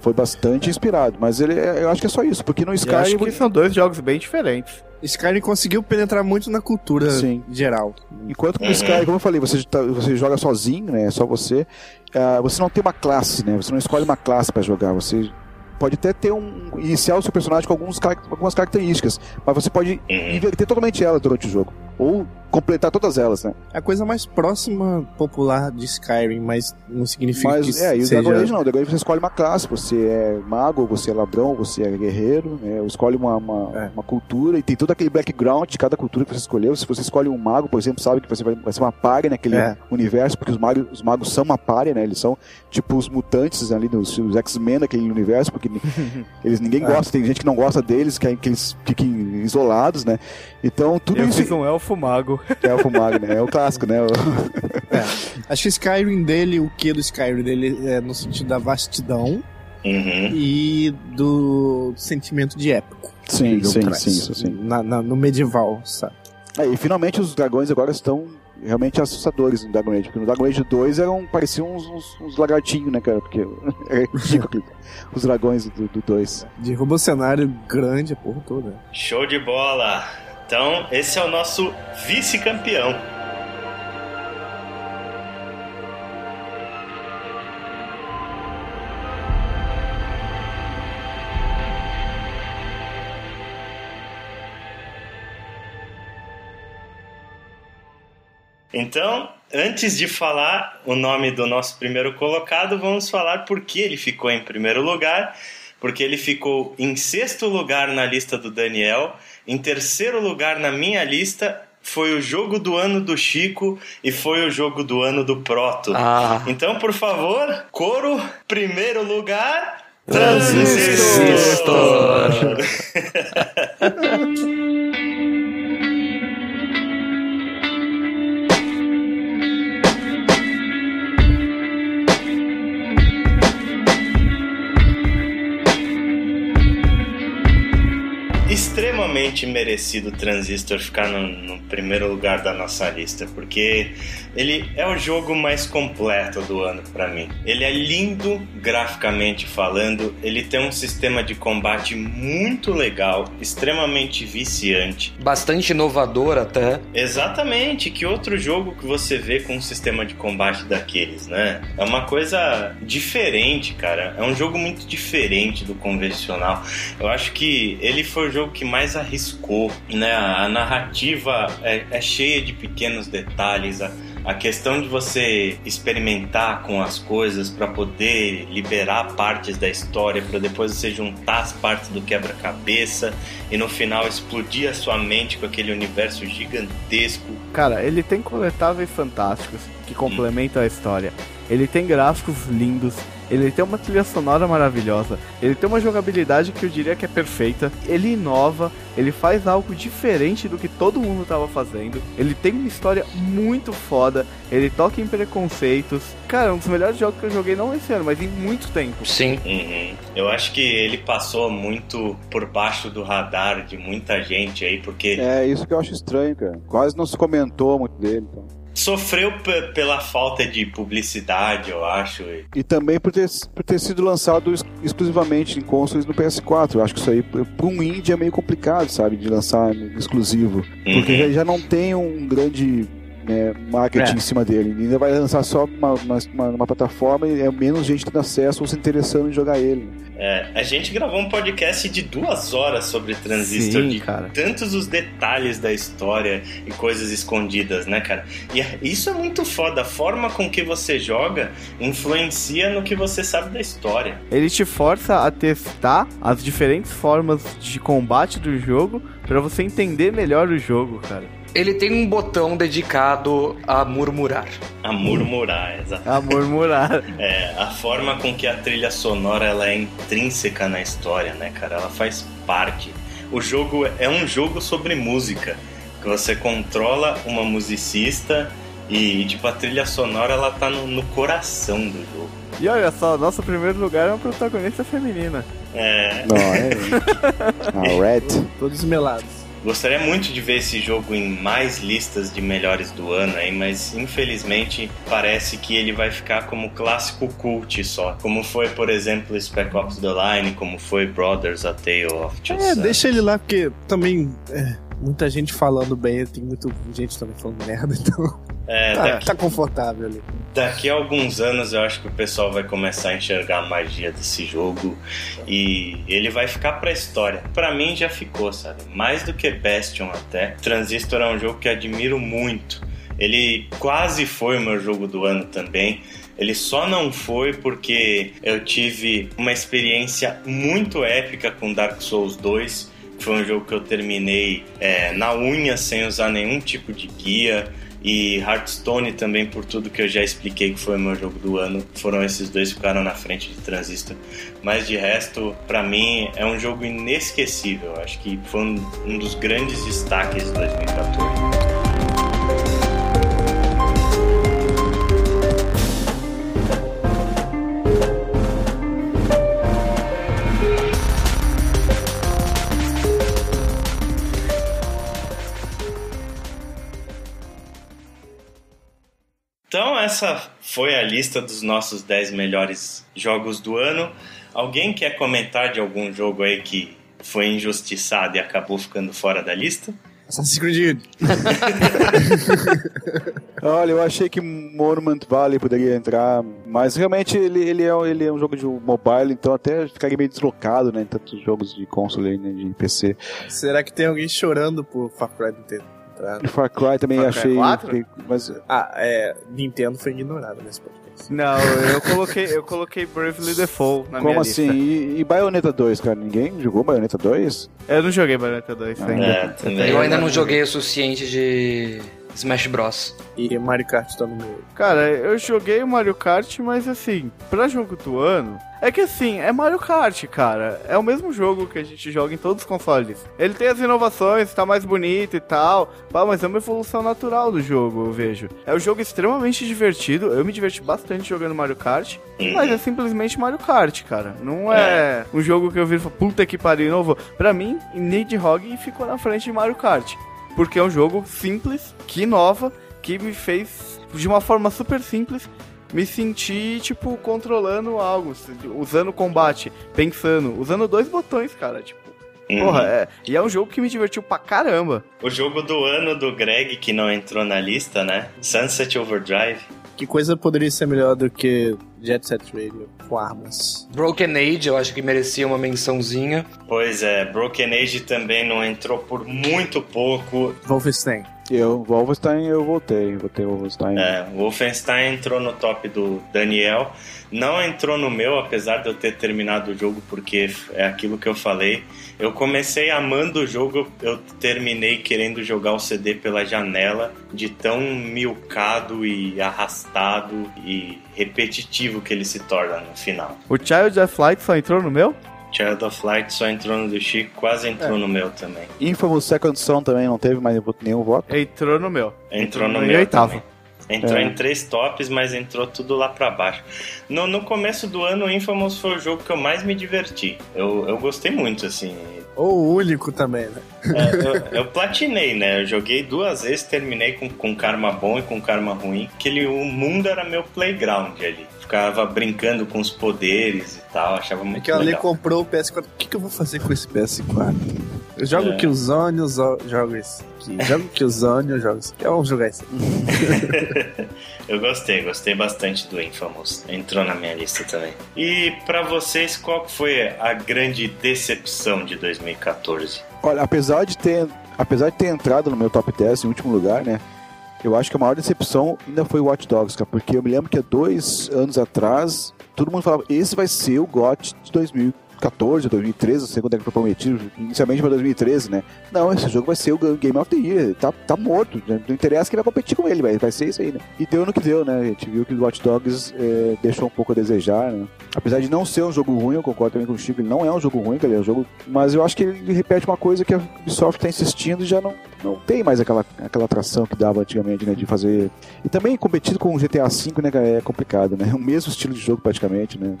Foi bastante inspirado. Mas ele, eu acho que é só isso, porque no Eu acho Skyrim. que são dois jogos bem diferentes. Skyrim conseguiu penetrar muito na cultura Sim. geral. Enquanto que no Uhum. Skyrim, como eu falei, você, tá- você joga sozinho, né? É só você. ah, você não tem uma classe, né? Você não escolhe uma classe pra jogar. Você pode até ter um. iniciar o seu personagem com alguns, algumas características. Mas você pode Uhum. inverter totalmente elas durante o jogo. Ou completar todas elas, né? É a coisa mais próxima popular de Skyrim, mas não significa Mas, que é, e o seja... Dragon Age não. O Dragon Age você escolhe uma classe. Você é mago, você é ladrão, você é guerreiro. Né? Escolhe uma, uma, É. uma cultura e tem todo aquele background de cada cultura que você escolheu. Se você escolhe um mago, por exemplo, sabe que você vai, vai ser uma párea naquele É. universo, porque os magos, os magos são uma párea, né? Eles são tipo os mutantes ali, dos, os X-Men daquele universo, porque eles ninguém É. gosta, tem gente que não gosta deles, quer que eles fiquem isolados, né? Então tudo Eu isso fiz um elfo mago. é o mago, né? É o clássico, né? O- Acho que Skyrim dele, o que do Skyrim dele é no sentido da vastidão Uhum. e do sentimento de épico. Sim, o sim, traz. sim, isso sim. Na- na- no medieval, sabe? É, e finalmente os dragões agora estão realmente assustadores no Dragon Age. Porque no Dragon Age 2 eram, pareciam uns, uns, uns lagartinhos, né, cara? Porque é ridículo os dragões do, do 2. Derruba o cenário grande, a porra toda. Show de bola! Então, esse é o nosso vice-campeão. Então, antes de falar o nome do nosso primeiro colocado, vamos falar por que ele ficou em primeiro lugar. Porque ele ficou em sexto lugar na lista do Daniel, em terceiro lugar na minha lista foi o jogo do ano do Chico e foi o jogo do ano do Proto. Ah. Então, por favor, coro, primeiro lugar. Transistor. extremamente merecido o Transistor ficar no, no, primeiro lugar da nossa lista, porque ele é o jogo mais completo do ano para mim. Ele é lindo graficamente falando, ele tem um sistema de combate muito legal, extremamente viciante. Bastante inovador até. Exatamente, que outro jogo que você vê com um sistema de combate daqueles, né? É uma coisa diferente, cara. É um jogo muito diferente do convencional. Eu acho que ele foi o jogo que mais arriscou, né? A narrativa é, é cheia de pequenos detalhes. A, a questão de você experimentar com as coisas para poder liberar partes da história, para depois você juntar as partes do quebra-cabeça e no final explodir a sua mente com aquele universo gigantesco. Cara, ele tem coletáveis fantásticos que complementam hum. a história. Ele tem gráficos lindos, ele tem uma trilha sonora maravilhosa, ele tem uma jogabilidade que eu diria que é perfeita, ele inova, ele faz algo diferente do que todo mundo estava fazendo, ele tem uma história muito foda, ele toca em preconceitos. Cara, é um dos melhores jogos que eu joguei não esse ano, mas em muito tempo. Sim. Uhum. Eu acho que ele passou muito por baixo do radar de muita gente aí, porque. É, isso que eu acho estranho, cara. Quase não se comentou muito dele, então sofreu pela falta de publicidade, eu acho. E também por ter, por ter sido lançado exclusivamente em consoles no PS4. Eu acho que isso aí, para um indie, é meio complicado, sabe, de lançar exclusivo. Uhum. Porque já, já não tem um grande né, marketing é. em cima dele. Ele ainda vai lançar só uma, uma, uma, plataforma e é menos gente tendo acesso ou se interessando em jogar ele. É, a gente gravou um podcast de duas horas sobre Transistor, Sim, de cara. tantos os detalhes da história e coisas escondidas, né, cara? E isso é muito foda. A forma com que você joga influencia no que você sabe da história. Ele te força a testar as diferentes formas de combate do jogo para você entender melhor o jogo, cara. Ele tem um botão dedicado a murmurar. A murmurar, exato. A murmurar. é, a forma com que a trilha sonora ela é intrínseca na história, né, cara? Ela faz parte. O jogo é um jogo sobre música, que você controla uma musicista e, tipo, a trilha sonora ela tá no, no coração do jogo. E olha só, nosso primeiro lugar é uma protagonista feminina. É. Não, é. a Red. Todos melados. Gostaria muito de ver esse jogo em mais listas de melhores do ano aí, mas infelizmente parece que ele vai ficar como clássico cult só. Como foi, por exemplo, Spec Ops The Line, como foi Brothers A Tale of Two É, deixa ele lá, porque também é, muita gente falando bem, tem muita gente também falando merda, então. É, tá, daqui, tá confortável ali. Daqui a alguns anos eu acho que o pessoal vai começar a enxergar a magia desse jogo e ele vai ficar pra história. Para mim já ficou, sabe? Mais do que Bastion até. Transistor é um jogo que admiro muito. Ele quase foi o meu jogo do ano também. Ele só não foi porque eu tive uma experiência muito épica com Dark Souls 2. Foi um jogo que eu terminei é, na unha sem usar nenhum tipo de guia e Hearthstone também por tudo que eu já expliquei que foi o meu jogo do ano. Foram esses dois que ficaram na frente de Transistor. Mas de resto, para mim é um jogo inesquecível. Acho que foi um, um dos grandes destaques de 2014. Essa foi a lista dos nossos 10 melhores jogos do ano. Alguém quer comentar de algum jogo aí que foi injustiçado e acabou ficando fora da lista? Assassin's Creed. Olha, eu achei que Monument Valley poderia entrar, mas realmente ele, ele, é, ele é um jogo de mobile, então até ficaria meio deslocado, né? Em tantos jogos de console né, de PC. Será que tem alguém chorando por Far Cry Nintendo? Entrada. E Far Cry também Far Cry achei. 4? Mas Ah, é. Nintendo foi ignorado nesse podcast. Não, eu coloquei, eu coloquei Bravely Default na minha como lista. assim? E, e Bayonetta 2, cara? Ninguém jogou Bayonetta 2? Eu não joguei Bayonetta 2 ainda. É. Eu ainda não joguei o suficiente de Smash Bros. E Mario Kart tá no meio. Cara, eu joguei o Mario Kart, mas assim, pra jogo do ano. É que assim, é Mario Kart, cara. É o mesmo jogo que a gente joga em todos os consoles. Ele tem as inovações, tá mais bonito e tal. Pá, mas é uma evolução natural do jogo, eu vejo. É um jogo extremamente divertido. Eu me diverti bastante jogando Mario Kart. Mas é simplesmente Mario Kart, cara. Não é, um jogo que eu vi e falo, puta que pariu, novo. Pra mim, Nidhogg ficou na frente de Mario Kart. Porque é um jogo simples, que inova, que me fez, de uma forma super simples, me sentir, tipo, controlando algo, usando combate, pensando, usando dois botões, cara, tipo. Uhum. Porra, é. E é um jogo que me divertiu pra caramba. O jogo do ano do Greg, que não entrou na lista, né? Sunset Overdrive. Que coisa poderia ser melhor do que Jet Set Radio com armas? Broken Age, eu acho que merecia uma mençãozinha. Pois é, Broken Age também não entrou por muito pouco. Wolfenstein. Eu, Wolfenstein, eu voltei. Voltei Wolfenstein. É, Wolfenstein entrou no top do Daniel. Não entrou no meu, apesar de eu ter terminado o jogo, porque é aquilo que eu falei. Eu comecei amando o jogo, eu terminei querendo jogar o CD pela janela, de tão milcado e arrastado e repetitivo que ele se torna no final. O Child of Light só entrou no meu? Child of Light só entrou no do Chico, quase entrou no meu também. Infamous Second Son também não teve mais nenhum voto. Entrou no meu. Entrou no em meu oitavo. Entrou É. em três tops, mas entrou tudo lá pra baixo. No, no começo do ano, o Infamous foi o jogo que eu mais me diverti. Eu, eu gostei muito, assim. Ou o único também, né? É, eu, eu platinei, né? Eu joguei duas vezes, terminei com, com karma bom e com karma ruim. Que ele, o mundo era meu playground ali. Ficava brincando com os poderes e tal, achava É muito que o Ale legal. comprou o PS4. O que, que eu vou fazer com esse PS4? Eu jogo É. Killzone, eu zo- jogo esse aqui. Jogo Killzone, eu jogo esse aqui. Vamos jogar esse aqui. Eu gostei, gostei bastante do Infamous. Entrou na minha lista também. E pra vocês, qual que foi a grande decepção de 2014? Olha, apesar de ter, apesar de ter entrado no meu top 10 em último lugar, né? Eu acho que a maior decepção ainda foi o Watch Dogs, cara, porque eu me lembro que há dois anos atrás, todo mundo falava, esse vai ser o GOT de 2014, 2013, não sei quando é que foi prometido, inicialmente para 2013, né? Não, esse jogo vai ser o Game of the Year, tá, tá morto, né? não interessa quem vai competir com ele, vai, vai ser isso aí, né? E deu no que deu, né? A gente viu que o Watch Dogs é, deixou um pouco a desejar, né? Apesar de não ser um jogo ruim, eu concordo também com o Chico, ele não é um jogo ruim, ele é um jogo... Mas eu acho que ele repete uma coisa que a Ubisoft tá insistindo e já não, não tem mais aquela, aquela atração que dava antigamente, né? De fazer... E também competir com o GTA V, né, é complicado, né? O mesmo estilo de jogo praticamente, né?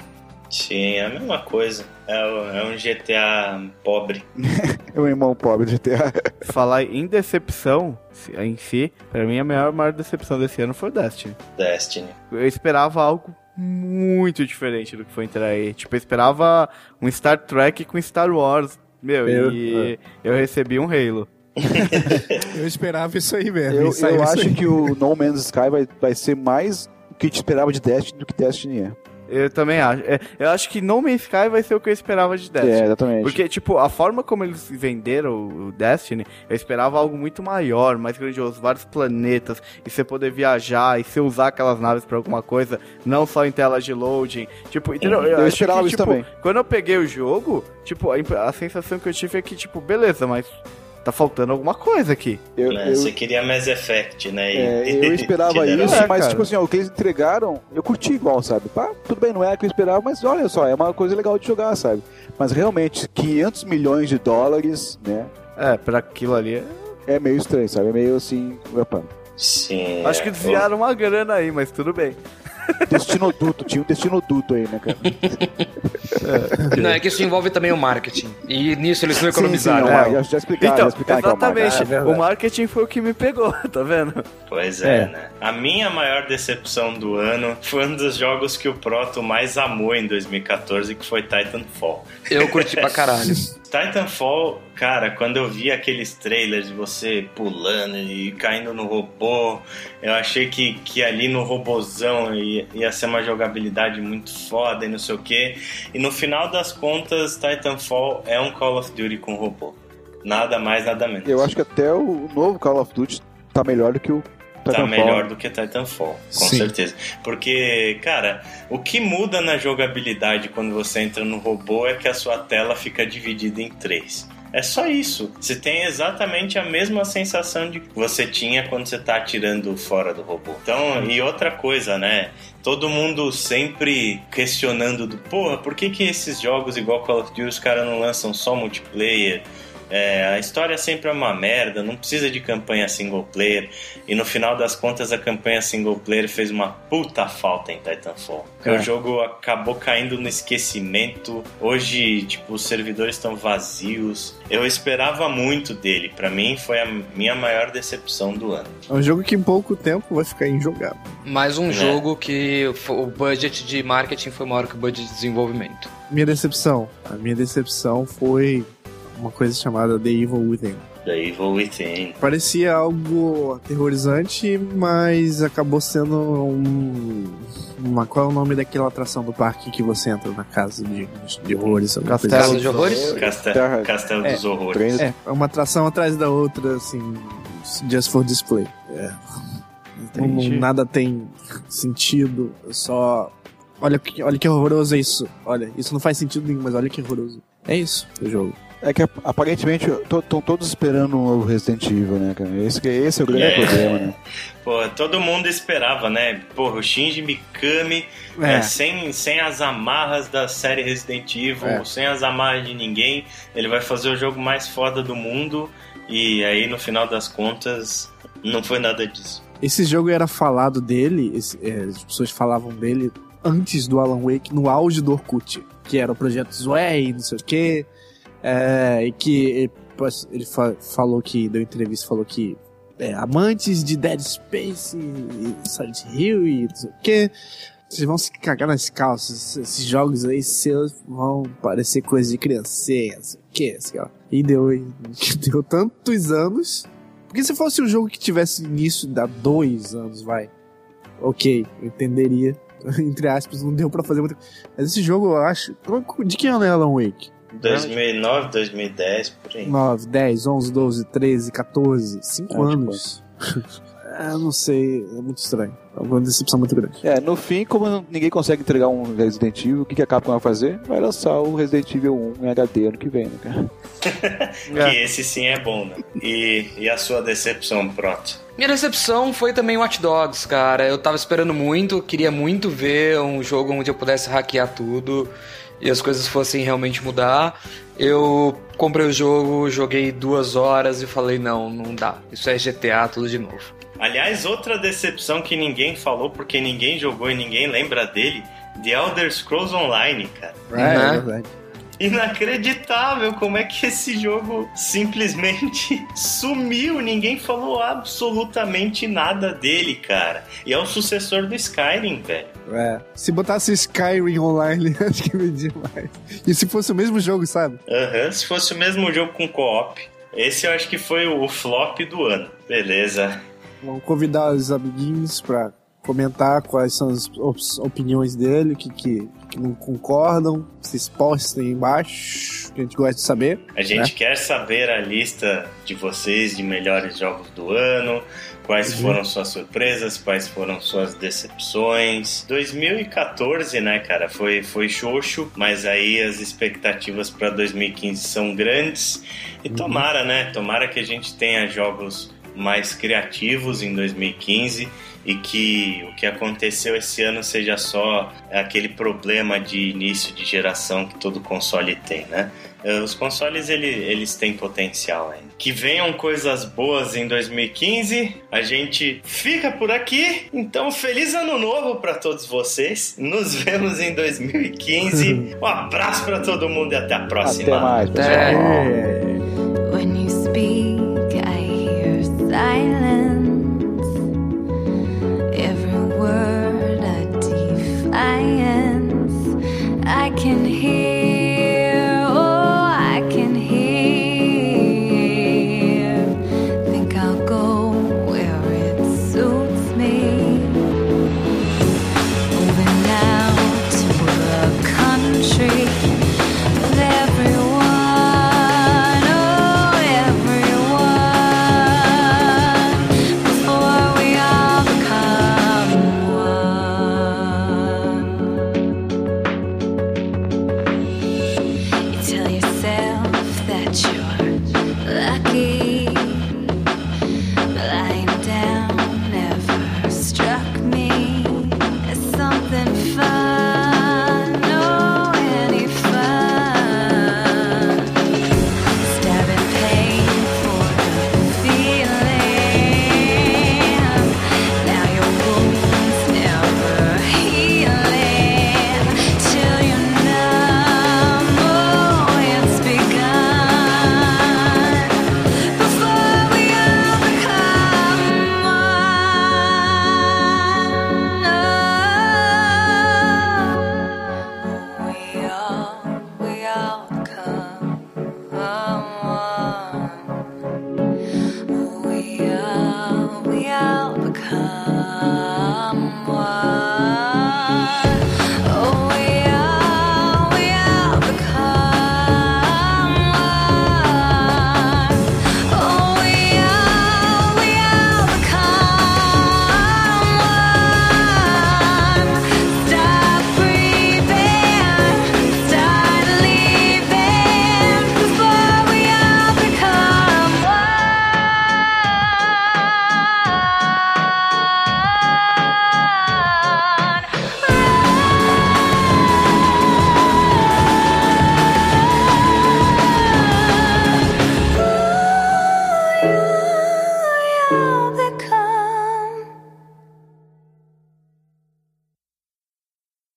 Sim, é a mesma coisa. É, é um GTA pobre. É o irmão pobre do GTA. Falar em decepção se- em si, pra mim a maior, maior decepção desse ano foi o Destiny. Destiny. Eu esperava algo muito diferente do que foi entrar aí. Tipo, eu esperava um Star Trek com Star Wars. Meu, Eu- e eu recebi um Halo. Eu esperava isso aí mesmo. Eu, eu acho aí. que o No Man's Sky vai, vai ser mais o que gente esperava de Destiny do que Destiny é. Eu também acho. É, eu acho que No Man's Sky vai ser o que eu esperava de Destiny. É, exatamente. Porque, tipo, a forma como eles venderam o Destiny, eu esperava algo muito maior, mais grandioso, vários planetas, e você poder viajar, e você usar aquelas naves pra alguma coisa, não só em tela de loading. Tipo, entendeu? Eu acho esperava isso tipo, também. Quando eu peguei o jogo, tipo, a, a sensação que eu tive é que, tipo, beleza, mas tá faltando alguma coisa aqui. Eu, né? eu- Você queria Mass Effect, né? E- é, eu esperava isso, É, mas cara. tipo assim, ó, o que eles entregaram, eu curti igual, sabe? Pá, tudo bem, não é o que eu esperava, mas olha só, é uma coisa legal de jogar, sabe? Mas realmente, 500 milhões de dólares, né? É, pra aquilo ali. É meio estranho, sabe? É meio assim, opa, Sim. Acho é. que desviaram uma grana aí, mas tudo bem. Destino duto, tinha um destino duto aí, né, cara? Não, é que isso envolve também o marketing. E nisso eles não Sim, sim, economizaram. não, é. já, explicaram, Então, já explicaram é exatamente. É verdade. o marketing foi o que me pegou, tá vendo? Pois é, É. né? A minha maior decepção do ano foi um dos jogos que o Proto mais amou em 2014, que foi Titanfall. Eu curti pra caralho. Titanfall, cara, quando eu vi aqueles trailers de você pulando e caindo no robô, eu achei que, que ali no robozão ia, ia ser uma jogabilidade muito foda e não sei o que. E no final das contas, Titanfall é um Call of Duty com robô. Nada mais, nada menos. Eu acho que até o novo Call of Duty tá melhor do que o Tá Titanfall. melhor do que Titanfall, com Sim. certeza. Porque, cara, o que muda na jogabilidade quando você entra no robô é que a sua tela fica dividida em três. É só isso. Você tem exatamente a mesma sensação de que você tinha quando você tá atirando fora do robô. Então, e outra coisa, né? Todo mundo sempre questionando do, porra, por que que esses jogos igual Call of Duty os caras não lançam só multiplayer? É, a história sempre é uma merda, não precisa de campanha single player. E no final das contas, a campanha single player fez uma puta falta em Titanfall. É. O jogo acabou caindo no esquecimento. Hoje, tipo, os servidores estão vazios. Eu esperava muito dele. Pra mim, foi a minha maior decepção do ano. É um jogo que em pouco tempo vai ficar injogável. Mais um É. jogo que o budget de marketing foi maior que o budget de desenvolvimento. Minha decepção. A minha decepção foi uma coisa chamada The Evil Within. The Evil Within. Parecia algo aterrorizante, mas acabou sendo um. Uma, qual é o nome daquela atração do parque que você entra na casa de, de horrores? Castelo assim? de horrores? Castelo É, dos Horrores. Três- É, é uma atração atrás da outra, assim, just for display. É. Não- nada tem sentido, só. Olha que, olha que horroroso é isso. Olha, isso não faz sentido nenhum, mas olha que horroroso. É isso, o jogo. É que aparentemente estão todos esperando o Resident Evil, né, cara? Esse, esse é o grande É. problema, né? Pô, todo mundo esperava, né? Porra, o Shinji Mikami É. é, sem, sem as amarras da série Resident Evil, É. sem as amarras de ninguém, ele vai fazer o jogo mais foda do mundo e aí no final das contas não foi nada disso. Esse jogo era falado dele, esse- é, as pessoas falavam dele antes do Alan Wake, no auge do Orkut, que era o projeto Zway, não sei o quê, é, e que ele, fa- falou que, deu entrevista, falou que é, amantes de Dead Space e Silent Hill e não sei o quê, vocês vão se cagar nas calças, esses jogos aí seus vão parecer coisa de criancinha, não sei o quê, sei lá. E deu, e deu tantos anos porque se fosse um jogo que tivesse início há dois anos, vai. Ok, eu entenderia. Entre aspas, não deu pra fazer muita Mas esse jogo, eu acho. De que ano é Alan Wake? 2009, 2010, por aí. 9, 10, 11, 12, 13, 14, 5 É, tipo, anos. É, não sei, é muito estranho. É uma decepção muito grande. É, no fim, como ninguém consegue entregar um Resident Evil, o que, que a Capcom vai fazer? Vai lançar o Resident Evil 1 em HD ano que vem, né, cara? Que esse sim é bom, né? E, e a sua decepção, Proto? Minha decepção foi também Watch Dogs, cara. Eu tava esperando muito, queria muito ver um jogo onde eu pudesse hackear tudo e as coisas fossem realmente mudar. Eu comprei o jogo, joguei duas horas e falei: não, não dá. Isso é GTA tudo de novo. Aliás, outra decepção que ninguém falou porque ninguém jogou e ninguém lembra dele, The Elder Scrolls Online, cara. É, Né? é verdade. Inacreditável como é que esse jogo simplesmente sumiu. Ninguém falou absolutamente nada dele, cara. E é o sucessor do Skyrim, velho. É. Se botasse Skyrim online, acho que vendia mais. E se fosse o mesmo jogo, sabe? Aham, se fosse o mesmo jogo com co-op. Esse eu acho que foi o flop do ano. Beleza. Vamos convidar os amiguinhos pra comentar quais são as op- opiniões dele, que, que, que não concordam. Vocês postem aí embaixo, que a gente gosta de saber. A gente quer saber a lista de vocês de melhores jogos do ano, quais Uhum. foram suas surpresas, quais foram suas decepções. 2014, né, cara, foi, foi xoxo, mas aí as expectativas para 2015 são grandes. E Uhum. tomara, né, tomara que a gente tenha jogos mais criativos em 2015 e que o que aconteceu esse ano seja só aquele problema de início de geração que todo console tem, né? É, os consoles ele, eles têm potencial ainda. Que venham coisas boas em 2015. A gente fica por aqui. Então, feliz ano novo para todos vocês. Nos vemos em 2015. Um abraço para todo mundo e até a próxima. Até mais. Até. I can hear.